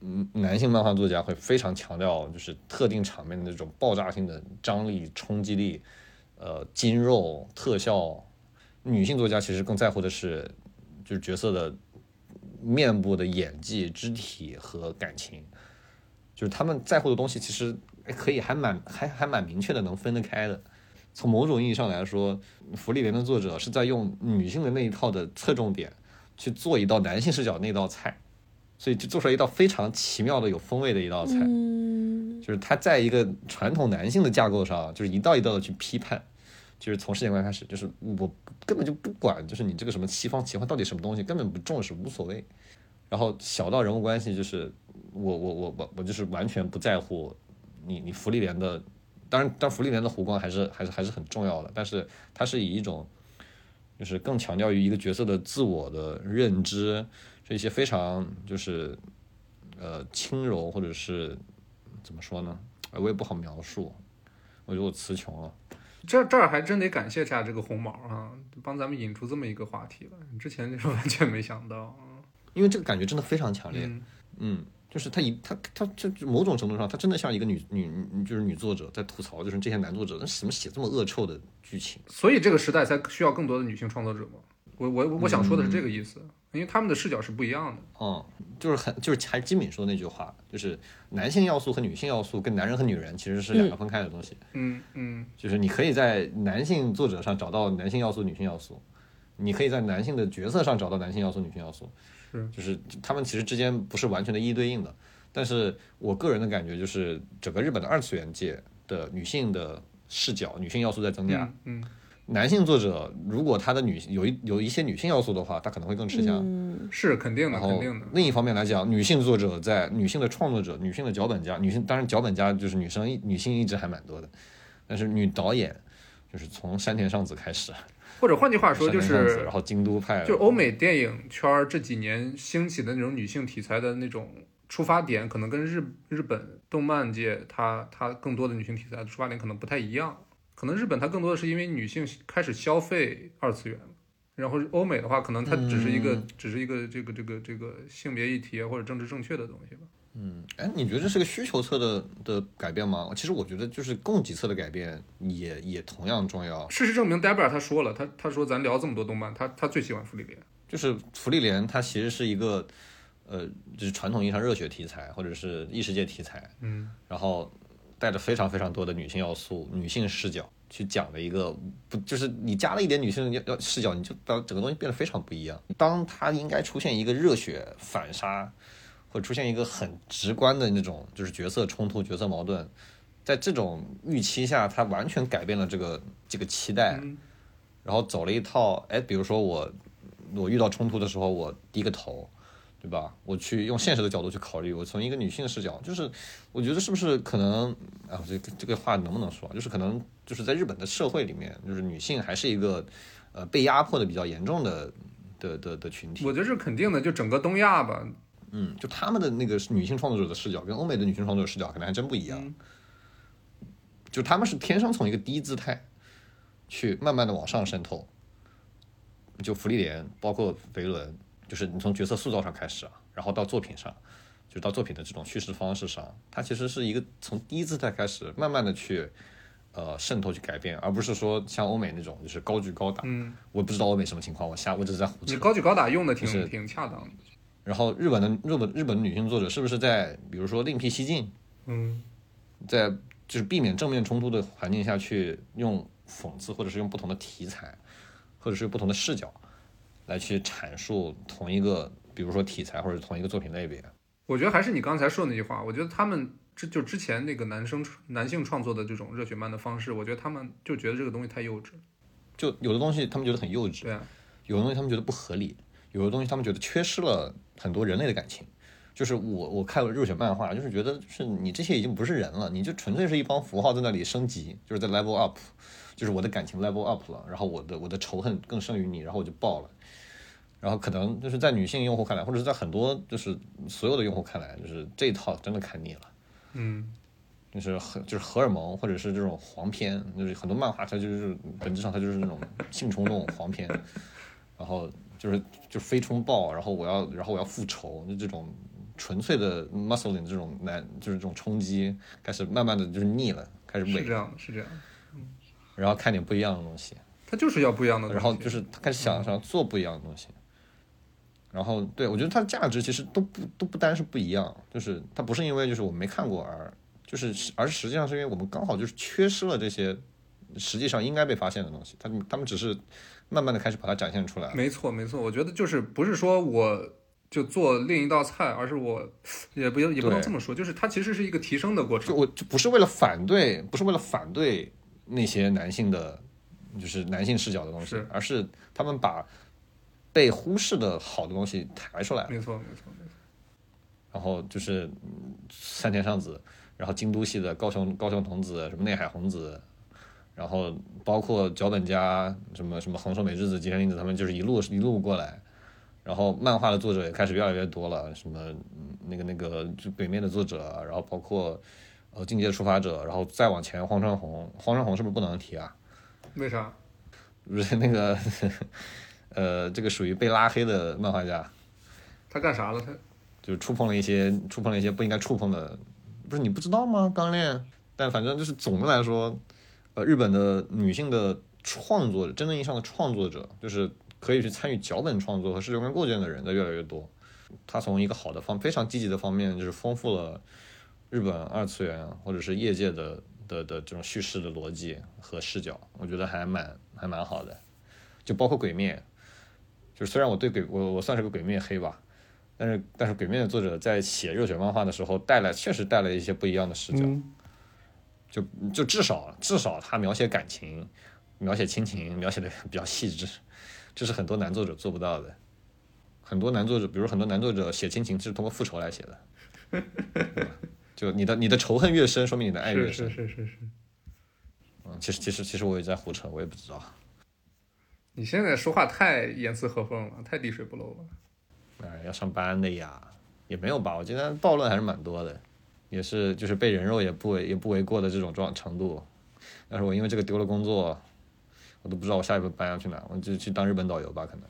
嗯，男性漫画作家会非常强调就是特定场面的那种爆炸性的张力、冲击力，呃，筋肉特效。女性作家其实更在乎的是就是角色的面部的演技、肢体和感情，就是他们在乎的东西其实。可以，还蛮还还蛮明确的，能分得开的。从某种意义上来说，福利莲的作者是在用女性的那一套的侧重点去做一道男性视角那道菜，所以就做出来一道非常奇妙的有风味的一道菜。嗯，就是他在一个传统男性的架构上，就是一道一道的去批判，就是从世界观开始，就是我根本就不管，就是你这个什么西方奇幻到底什么东西，根本不重视，无所谓。然后小到人物关系，就是我我我我我就是完全不在乎你你福利莲的，当然当然福利莲的弧光还是还是还是很重要的，但是它是以一种就是更强调于一个角色的自我的认知，这一些非常就是呃轻柔或者是怎么说呢？呃我也不好描述，我觉得我词穷了。这这儿还真得感谢一下这个红毛啊，帮咱们引出这么一个话题了。之前就是完全没想到啊。因为这个感觉真的非常强烈，嗯嗯，就是他一他他这就某种程度上，他真的像一个女女女就是女作者在吐槽，就是这些男作者那怎么写这么恶臭的剧情？所以这个时代才需要更多的女性创作者嘛。我我我想说的是这个意思，因为他们的视角是不一样的。嗯，就是很就是还金敏说的那句话，就是男性要素和女性要素跟男人和女人其实是两个分开的东西，嗯嗯就是你可以在男性作者上找到男性要素、女性要素，你可以在男性的角色上找到男性要素、女性要素，是就是他们其实之间不是完全的一一对应的。但是我个人的感觉就是，整个日本的二次元界的女性的视角、女性要素在增加。嗯嗯，男性作者如果他的女有一有一些女性要素的话，他可能会更吃香。嗯是肯定的，肯定的。另一方面来讲，女性作者在女性的创作者、女性的脚本家、女性当然脚本家就是女生女性一直还蛮多的，但是女导演就是从山田尚子开始，或者换句话说，就是然后京都派，就欧美电影圈这几年兴起的那种女性题材的那种出发点，可能跟日日本动漫界它它更多的女性题材的出发点可能不太一样。可能日本它更多的是因为女性开始消费二次元，然后欧美的话，可能它只是一个、嗯只是一个这个这个这个性别议题啊或者政治正确的东西吧。嗯，哎，你觉得这是个需求侧的的改变吗？其实我觉得就是供给侧的改变也也同样重要。事实证明 d e b r a 他说了，他他说咱聊这么多动漫，他他最喜欢芙莉莲。就是福利莲，它其实是一个，呃，就是传统意义上热血题材或者是异世界题材，嗯，然后带着非常非常多的女性要素、女性视角去讲的一个，不就是你加了一点女性要要视角，你就把整个东西变得非常不一样。当它应该出现一个热血反杀，或者出现一个很直观的那种就是角色冲突、角色矛盾，在这种预期下，他完全改变了这个这个期待，嗯然后走了一套，哎，比如说我我遇到冲突的时候，我低个头，对吧？我去用现实的角度去考虑，我从一个女性视角，就是我觉得是不是可能啊，这个这个话能不能说？就是可能就是在日本的社会里面，就是女性还是一个呃被压迫的比较严重的的的的群体。我觉得是肯定的，就整个东亚吧，嗯，就他们的那个女性创作者的视角跟欧美的女性创作者视角可能还真不一样。嗯就他们是天生从一个低姿态去慢慢的往上渗透。就福利莲，包括维伦，就是你从角色塑造上开始啊，然后到作品上，就是到作品的这种叙事方式上，它其实是一个从低姿态开始，慢慢的去呃渗透去改变，而不是说像欧美那种就是高举高打。嗯，我不知道欧美什么情况，我瞎我只是在胡扯。你高举高打用的挺就是挺恰当的。然后日本的日本日本的女性作者是不是在比如说另辟蹊径，嗯，在就是避免正面冲突的环境下去用讽刺，或者是用不同的题材，或者是不同的视角来去阐述同一个，比如说题材或者同一个作品类别。我觉得还是你刚才说的那句话，我觉得他们之就之前那个男生男性创作的这种热血漫的方式，我觉得他们就觉得这个东西太幼稚。就有的东西他们觉得很幼稚，对啊，有的东西他们觉得不合理，有的东西他们觉得缺失了很多人类的感情。就是我我看了热血漫画，就是觉得是你这些已经不是人了，你就纯粹是一帮符号在那里升级，就是在 level up，就是我的感情 level up 了，然后我的我的仇恨更胜于你，然后我就爆了。然后可能就是在女性用户看来，或者是在很多就是所有的用户看来，就是这一套真的看腻了。嗯，就是荷就是荷尔蒙或者是这种黄片，就是很多漫画它就是本质上它就是那种性冲动黄片，然后就是就非冲爆，然后我要然后我要复仇，就这种纯粹的 muscling 这种难就是这种冲击开始慢慢的就是腻了，开始萎，是这样的，是这样的，然后看点不一样的东西，他就是要不一样的东西。然后就是他开始想想做不一样的东西。然后，对我觉得它的价值其实都不都不单是不一样，就是它不是因为就是我们没看过而就是而实际上是因为我们刚好就是缺失了这些实际上应该被发现的东西，他们他们只是慢慢的开始把它展现出来。没错，没错，我觉得就是不是说我就做另一道菜，而是我也不也不能这么说，就是它其实是一个提升的过就程。我就不是为了反对，不是为了反对那些男性的，就是男性视角的东西是，而是他们把被忽视的好的东西抬出来，没错，没错，没错。然后就是嗯三田尚子，然后京都系的高雄高雄童子，什么内海红子，然后包括脚本家什么什么横手美智子、吉田玲子他们，就是一路一路过来。然后漫画的作者也开始越来越多了，什么嗯那个那个就北面的作者，然后包括呃境界出发者，然后再往前荒川弘，荒川弘是不是不能提啊？为啥？不是那个呃这个属于被拉黑的漫画家，他干啥了？他就是触碰了一些触碰了一些不应该触碰的，不是你不知道吗？钢炼，但反正就是总的来说，呃，日本的女性的创作者，真正意义上的创作者，就是可以去参与脚本创作和视觉观构建的人的越来越多。他从一个好的方，非常积极的方面，就是丰富了日本二次元或者是业界的的的这种叙事的逻辑和视角，我觉得还蛮还蛮好的。就包括鬼灭，就是虽然我对鬼我我算是个鬼灭黑吧，但是但是鬼灭的作者在写热血漫画的时候带来确实带来一些不一样的视角，嗯就就至少至少他描写感情、描写亲情描写的比较细致，这是很多男作者做不到的。很多男作者，比如很多男作者写亲情是通过复仇来写的，就你的你的仇恨越深，说明你的爱越深。是是是是是。嗯，其实其实其实我也在胡扯，我也不知道。你现在说话太严丝合缝了，太滴水不漏了。哎，要上班的呀，也没有吧？我今天暴乱还是蛮多的，也是就是被人肉也不为也不为过的这种状程度。但是我因为这个丢了工作，我都不知道我下一步搬要去哪，我就去当日本导游吧，可能。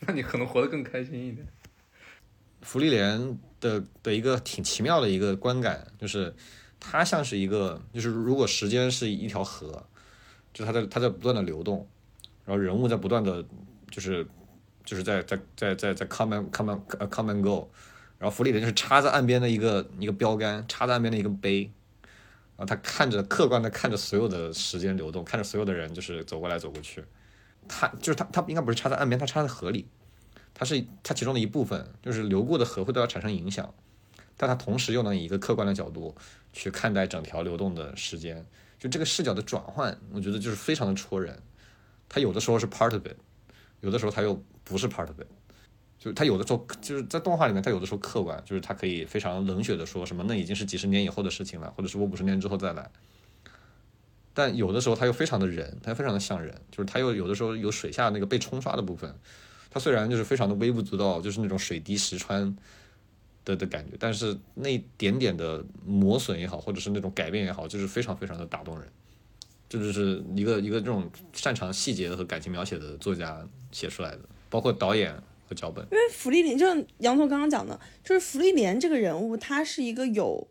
那你可能活得更开心一点。福利莲的的一个挺奇妙的一个观感，就是它像是一个，就是如果时间是一条河，就它在它在不断的流动，然后人物在不断的就是就是在在在在在 come and come come and go，然后福利莲就是插在岸边的一个一个标杆，插在岸边的一个碑，然后他看着客观的看着所有的时间流动，看着所有的人就是走过来走过去，他就是他他应该不是插在岸边，他插在河里。他是他其中的一部分，就是流过的河会对它产生影响，但他同时又能以一个客观的角度去看待整条流动的时间，就这个视角的转换，我觉得就是非常的戳人。他有的时候是 part of it，有的时候他又不是 part of it，就是它有的时候就是在动画里面，他有的时候客观，就是他可以非常冷血的说什么那已经是几十年以后的事情了，或者是我五十年之后再来。但有的时候他又非常的人，他非常的像人，就是他又有的时候有水下那个被冲刷的部分，他虽然就是非常的微不足道，就是那种水滴石穿的的感觉，但是那一点点的磨损也好，或者是那种改变也好，就是非常非常的打动人。这就是一个一个这种擅长细节和感情描写的作家写出来的，包括导演脚本。因为福利莲，就像杨总刚刚讲的，就是福利莲这个人物，他是一个有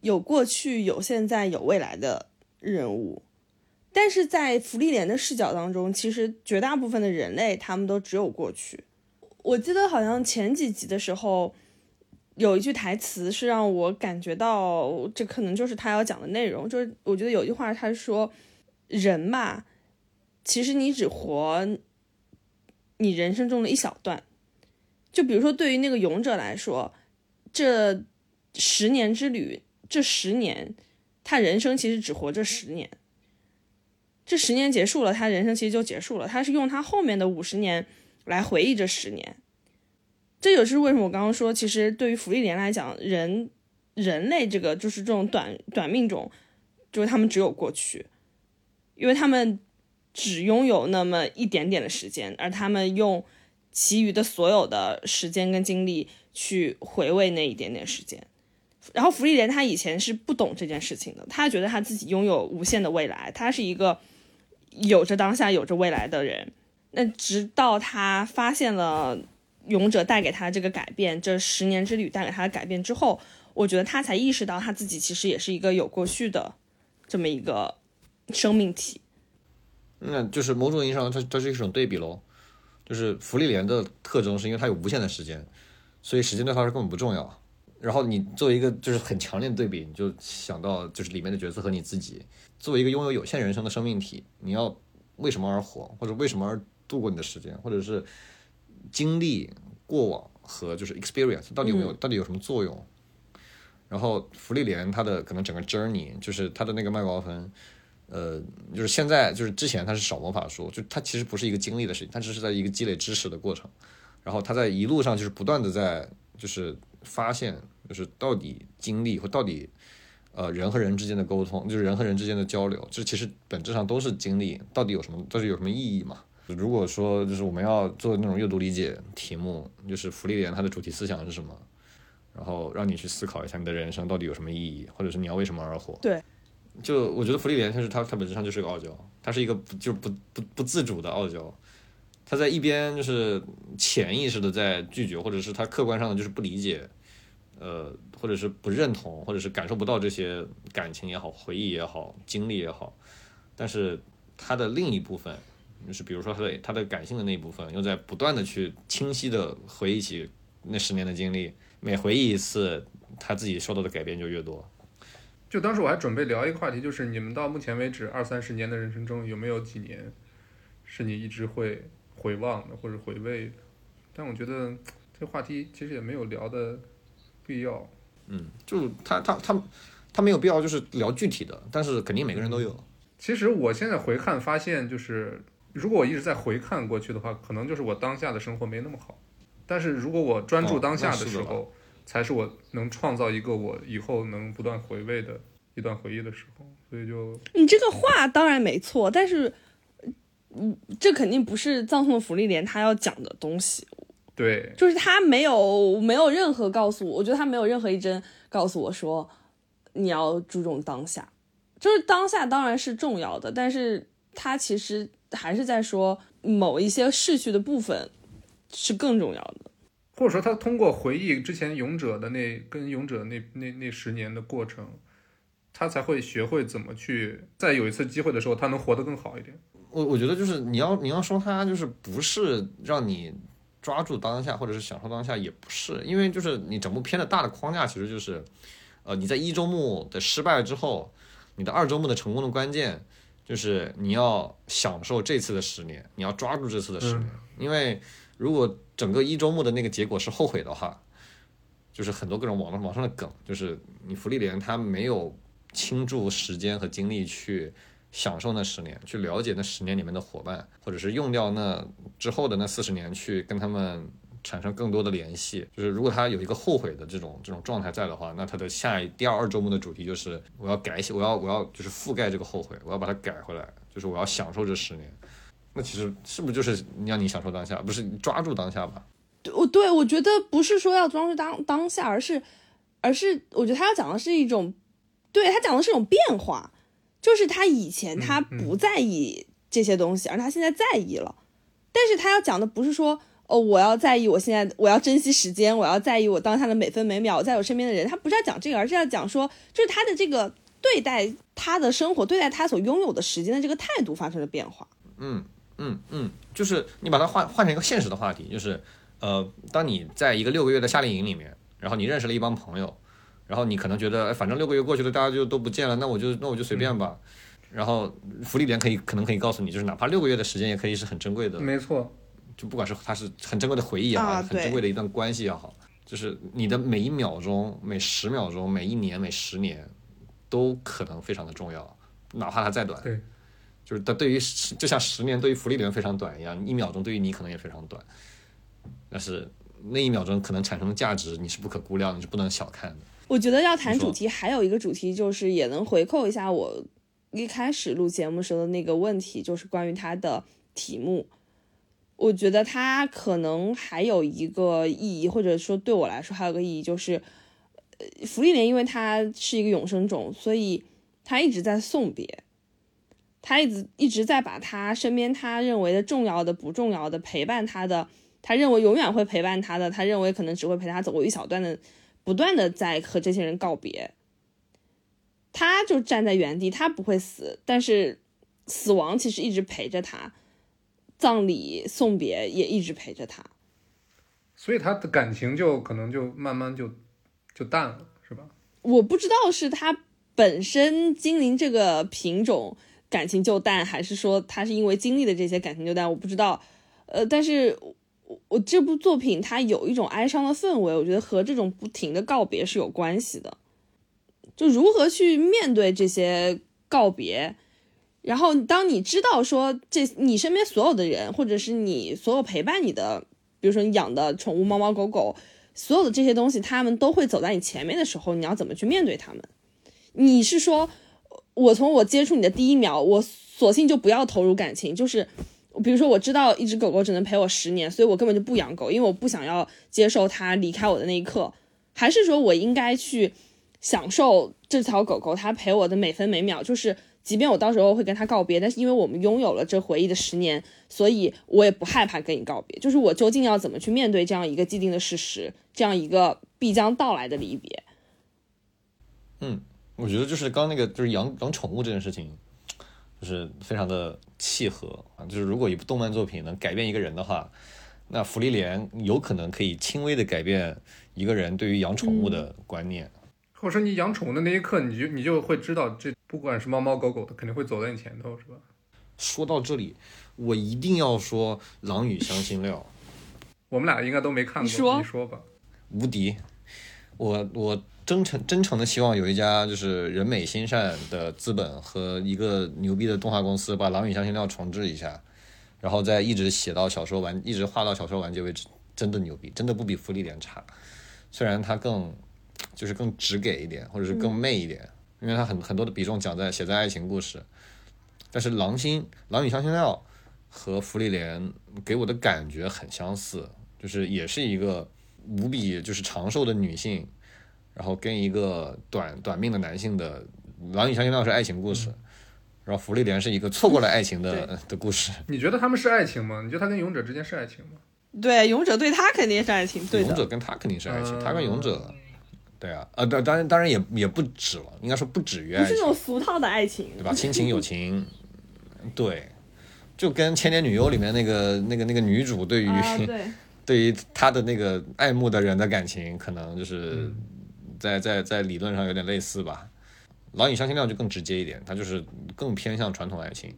有过去、有现在、有未来的人物。但是在福利莲的视角当中，其实绝大部分的人类他们都只有过去。我记得好像前几集的时候，有一句台词是让我感觉到这可能就是他要讲的内容，就是我觉得有一句话他说：“人嘛，其实你只活你人生中的一小段。”就比如说，对于那个勇者来说，这十年之旅，这十年，他人生其实只活这十年。这十年结束了，他人生其实就结束了。他是用他后面的五十年来回忆这十年。这也是为什么我刚刚说，其实对于福利莲来讲，人人类这个就是这种短短命种，就是他们只有过去，因为他们只拥有那么一点点的时间，而他们用其余的所有的时间跟精力去回味那一点点时间。然后福利莲他以前是不懂这件事情的，他觉得他自己拥有无限的未来，他是一个有着当下、有着未来的人。那直到他发现了勇者带给他这个改变，这十年之旅带给他的改变之后，我觉得他才意识到他自己其实也是一个有过去的这么一个生命体。那就是某种意义上，它它是一种对比喽。就是福利莲的特征是因为它有无限的时间，所以时间对他是根本不重要。然后你作为一个就是很强烈的对比，你就想到就是里面的角色和你自己，作为一个拥有有限人生的生命体，你要为什么而活，或者为什么而度过你的时间，或者是经历过往和就是 experience 到底有没有、到底有什么作用？然后福利莲它的可能整个 journey 就是它的那个麦高芬，呃，就是现在就是之前他是少魔法书，就他其实不是一个经历的事情，他只是在一个积累知识的过程。然后他在一路上就是不断的在就是发现，就是到底经历或到底呃人和人之间的沟通，就是人和人之间的交流，这其实本质上都是经历，到底有什么，到底有什么意义嘛？如果说就是我们要做那种阅读理解题目，就是福利莲它的主题思想是什么，然后让你去思考一下你的人生到底有什么意义，或者是你要为什么而活？对，就我觉得福利莲它是他，他本质上就是个傲娇，他是一个不就不不不自主的傲娇。他在一边就是潜意识的在拒绝，或者是他客观上的就是不理解，呃，或者是不认同，或者是感受不到这些感情也好、回忆也好、经历也好，但是他的另一部分，就是比如说他的他的感性的那一部分，又在不断的去清晰的回忆起那十年的经历，每回忆一次，他自己受到的改变就越多。就当时我还准备聊一个话题，就是你们到目前为止二三十年的人生中，有没有几年是你一直会。回望的或者回味的，但我觉得这话题其实也没有聊的必要。嗯，就他他他他没有必要就是聊具体的，但是肯定每个人都有。其实我现在回看发现，就是如果我一直在回看过去的话，可能就是我当下的生活没那么好。但是如果我专注当下的时候，才是我能创造一个我以后能不断回味的一段回忆的时候。所以就你这个话当然没错，但是。嗯，这肯定不是葬送福利莲他要讲的东西。对，就是他没有没有任何告诉我，我觉得他没有任何一针告诉我说你要注重当下。就是当下当然是重要的，但是他其实还是在说某一些逝去的部分是更重要的。或者说，他通过回忆之前勇者的那跟勇者那那那十年的过程，他才会学会怎么去在有一次机会的时候，他能活得更好一点。我我觉得就是你要你要说他就是不是让你抓住当下或者是享受当下也不是，因为就是你整部片的大的框架其实就是，呃你在一周目的失败之后，你的二周目的成功的关键就是你要享受这次的十年，你要抓住这次的十年，因为如果整个一周目的那个结果是后悔的话，就是很多各种网络网上的梗，就是你福利莲他没有倾注时间和精力去。享受那十年，去了解那十年里面的伙伴，或者是用掉那之后的那四十年去跟他们产生更多的联系。就是如果他有一个后悔的这种这种状态在的话，那他的下一第二二周目的主题就是我要改写，我要我要就是覆盖这个后悔，我要把它改回来，就是我要享受这十年。那其实是不是就是让你享受当下，不是抓住当下吧？对，我对我觉得不是说要抓住当当下，而是而是我觉得他要讲的是一种，对他讲的是一种变化。就是他以前他不在意这些东西，而他现在在意了。但是他要讲的不是说哦，我要在意我现在，我要珍惜时间，我要在意我当下的每分每秒，在我身边的人。他不是要讲这个，而是要讲说，就是他的这个对待他的生活，对待他所拥有的时间的这个态度发生了变化。嗯嗯嗯，就是你把它换换成一个现实的话题，就是呃，当你在一个六个月的夏令营里面，然后你认识了一帮朋友。然后你可能觉得，哎，反正六个月过去了，大家就都不见了，那我就那我就随便吧。然后福利点可以可能可以告诉你，就是哪怕六个月的时间，也可以是很珍贵的。没错，就不管是它是很珍贵的回忆也好，很珍贵的一段关系也好，就是你的每一秒钟、每十秒钟、每一年、每十年，都可能非常的重要，哪怕它再短。对，就是它对于就像十年对于福利点非常短一样，一秒钟对于你可能也非常短，但是那一秒钟可能产生的价值，你是不可估量，你是不能小看的。我觉得要谈主题，还有一个主题就是也能回扣一下我一开始录节目时候的那个问题，就是关于它的题目。我觉得它可能还有一个意义，或者说对我来说还有个意义，就是呃，福利莲，因为它是一个永生种，所以它一直在送别，他一直一直在把他身边他认为的重要的、不重要的陪伴他的，他认为永远会陪伴他的，他认为可能只会陪他走过一小段的。不断的在和这些人告别，他就站在原地，他不会死，但是死亡其实一直陪着他，葬礼送别也一直陪着他，所以他的感情就可能就慢慢就就淡了，是吧？我不知道是他本身精灵这个品种感情就淡，还是说他是因为经历的这些感情就淡，我不知道。呃，但是我我这部作品它有一种哀伤的氛围，我觉得和这种不停的告别是有关系的。就如何去面对这些告别，然后当你知道说这你身边所有的人，或者是你所有陪伴你的，比如说你养的宠物猫猫狗狗，所有的这些东西，他们都会走在你前面的时候，你要怎么去面对他们？你是说，我从我接触你的第一秒，我索性就不要投入感情，就是比如说我知道一只狗狗只能陪我十年，所以我根本就不养狗，因为我不想要接受它离开我的那一刻，还是说我应该去？享受这条狗狗它陪我的每分每秒，就是即便我到时候会跟它告别，但是因为我们拥有了这回忆的十年，所以我也不害怕跟你告别。就是我究竟要怎么去面对这样一个既定的事实，这样一个必将到来的离别？嗯，我觉得就是刚那个就是养养宠物这件事情，就是非常的契合啊。就是如果一部动漫作品能改变一个人的话，那福利莲有可能可以轻微的改变一个人对于养宠物的观念。或者说你养宠物的那一刻，你就你就会知道，这不管是猫猫狗狗的，肯定会走在你前头，是吧？说到这里，我一定要说《狼与香辛料》。我们俩应该都没看过，你说吧。无敌！我我真诚真诚的希望有一家就是人美心善的资本和一个牛逼的动画公司把《狼与香辛料》重置一下，然后再一直写到小说完，一直画到小说完结为止，真的牛逼，真的不比《福利莲》差。虽然它更。就是更直给一点，或者是更媚一点，因为它很很多的比重讲在写在爱情故事。但是《狼心狼与香辛料》和《福利莲》给我的感觉很相似，就是也是一个无比就是长寿的女性，然后跟一个短短命的男性的《狼与香辛料》是爱情故事，然后《福利莲》是一个错过了爱情的的故事。你觉得他们是爱情吗？你觉得他跟勇者之间是爱情吗？对，勇者对他肯定是爱情。对勇者跟他肯定是爱情，他跟勇者。对啊，呃，当当然当然也也不止了，应该说不止于爱情，是那种俗套的爱情，对吧？亲情友情，对，就跟《千年女优》里面那个那个那个女主对于 对于她的那个爱慕的人的感情，可能就是在在在理论上有点类似吧。《狼与香辛料》就更直接一点，它就是更偏向传统爱情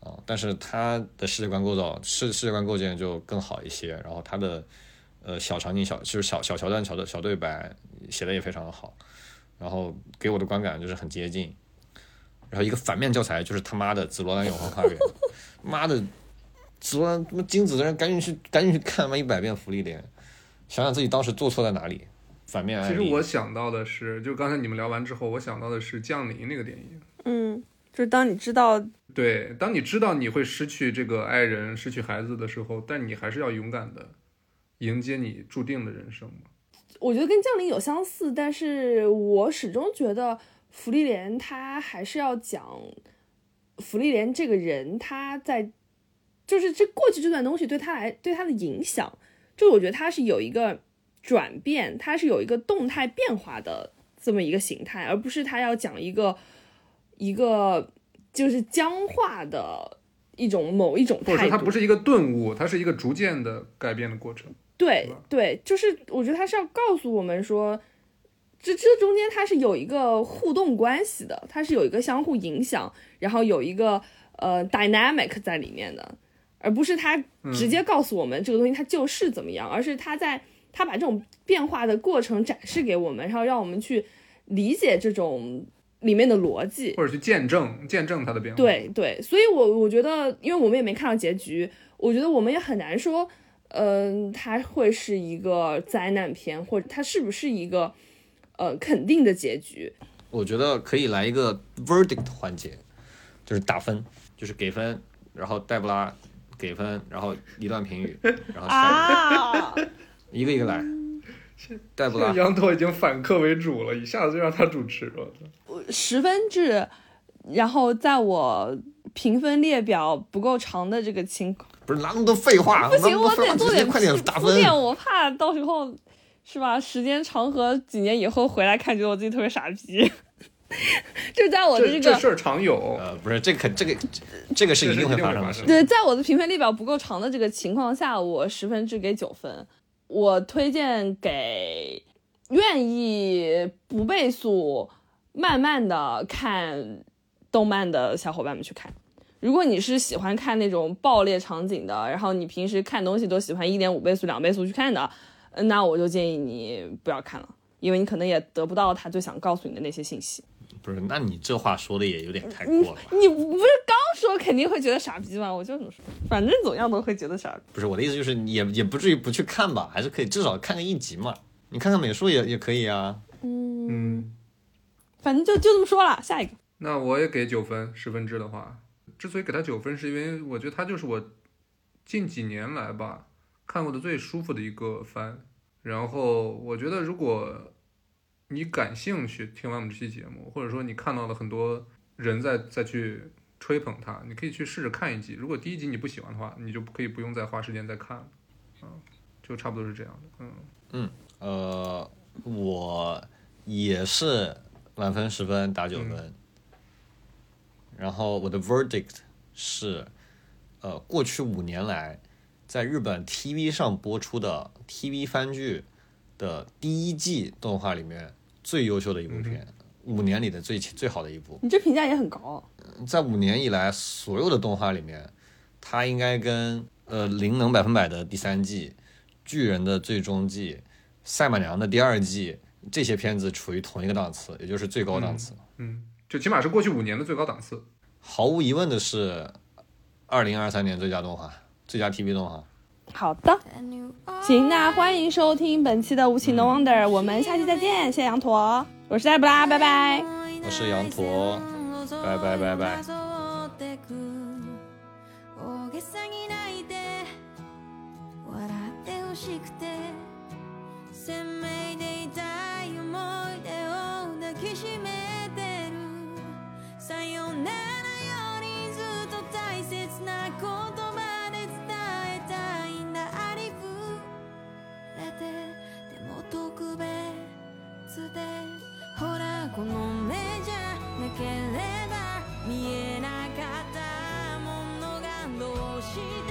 啊，但是它的世界观构造世世界观构建就更好一些，然后它的。呃，小场景小就是小小桥段、小的小对白写的也非常的好，然后给我的观感就是很接近。然后一个反面教材就是他妈的《紫罗兰永恒花园》，妈的，紫罗兰他妈金子的人赶紧去赶紧去看他妈一百遍《福利莲》，想想自己当时做错在哪里。反面其实我想到的是，就刚才你们聊完之后，我想到的是《降临》那个电影。嗯，就是当你知道，对，当你知道你会失去这个爱人、失去孩子的时候，但你还是要勇敢的。迎接你注定的人生嘛？我觉得跟降临有相似，但是我始终觉得福利莲他还是要讲福利莲这个人他在，就是这过去这段东西对他来对他的影响，就我觉得他是有一个转变，它是有一个动态变化的这么一个形态，而不是它要讲一个一个就是僵化的一种某一种态度，它不是一个顿悟，它是一个逐渐的改变的过程。对对，就是我觉得他是要告诉我们说，这这中间它是有一个互动关系的，它是有一个相互影响，然后有一个呃 dynamic 在里面的，而不是他直接告诉我们这个东西它就是怎么样，而是他在他把这种变化的过程展示给我们，然后让我们去理解这种里面的逻辑，或者去见证见证它的变化。对对，所以我我觉得，因为我们也没看到结局，我觉得我们也很难说。嗯，它会是一个灾难片，或者它是不是一个呃肯定的结局？我觉得可以来一个 verdict 环节，就是打分，就是给分，然后黛布拉给分，然后一段评语，然后啊，一个一个来。带不拉，羊驼已经反客为主了，一下子就让他主持了。十分制，然后在我评分列表不够长的这个情况。不是那么多废话，不行，我得做点快点打分。我怕到时候是吧？时间长河几年以后回来看，觉得我自己特别傻逼。就在我的这个这事儿常有，呃，不是这可这个这个是一定会发生的。对，在我的评分列表不够长的这个情况下，我十分制给九分。我推荐给愿意不倍速，慢慢的看动漫的小伙伴们去看。如果你是喜欢看那种爆裂场景的，然后你平时看东西都喜欢一点五倍速、两倍速去看的，那我就建议你不要看了，因为你可能也得不到他最想告诉你的那些信息。不是，那你这话说的也有点太过了。你不是刚说肯定会觉得傻逼吧？我就这么说，反正怎么样都会觉得傻逼。不是我的意思，就是也也不至于不去看吧，还是可以至少看个一集嘛。你看看美术也也可以啊。嗯，反正就就这么说了。下一个，那我也给九分，十分制的话，之所以给他九分，是因为我觉得他就是我近几年来吧看过的最舒服的一个番。然后我觉得如果你感兴趣，听完我们这期节目，或者说你看到了很多人在再去吹捧他，你可以去试着看一集。如果第一集你不喜欢的话，你就可以不用再花时间再看了，嗯，就差不多是这样的，嗯，呃，我也是满分十分打九分，然后我的 verdict 是，呃，过去五年来在日本 TV 上播出的 TV 番剧的第一季动画里面。最优秀的一部片，五年里的最最好的一部。你这评价也很高。在五年以来所有的动画里面，它应该跟呃《灵能百分百》的第三季、《巨人的最终季》、《赛马娘》的第二季这些片子处于同一个档次，也就是最高档次。嗯，就起码是过去五年的最高档次。毫无疑问的是，二零二三年最佳动画、最佳 TV 动画。好的，行，那欢迎收听本期的无情的 Wonder，我们下期再见，谢谢羊驼，我是黛布拉，拜拜，我是羊驼，バイバイバイバイ大げさに泣いて笑ってほしくて。鮮明で痛い思い出を抱きしめてる。さよならよりずっと大切な言葉で伝えたいんだ。ありふれて。でも特別で。ほらこの目ければ見えなかったものがどうして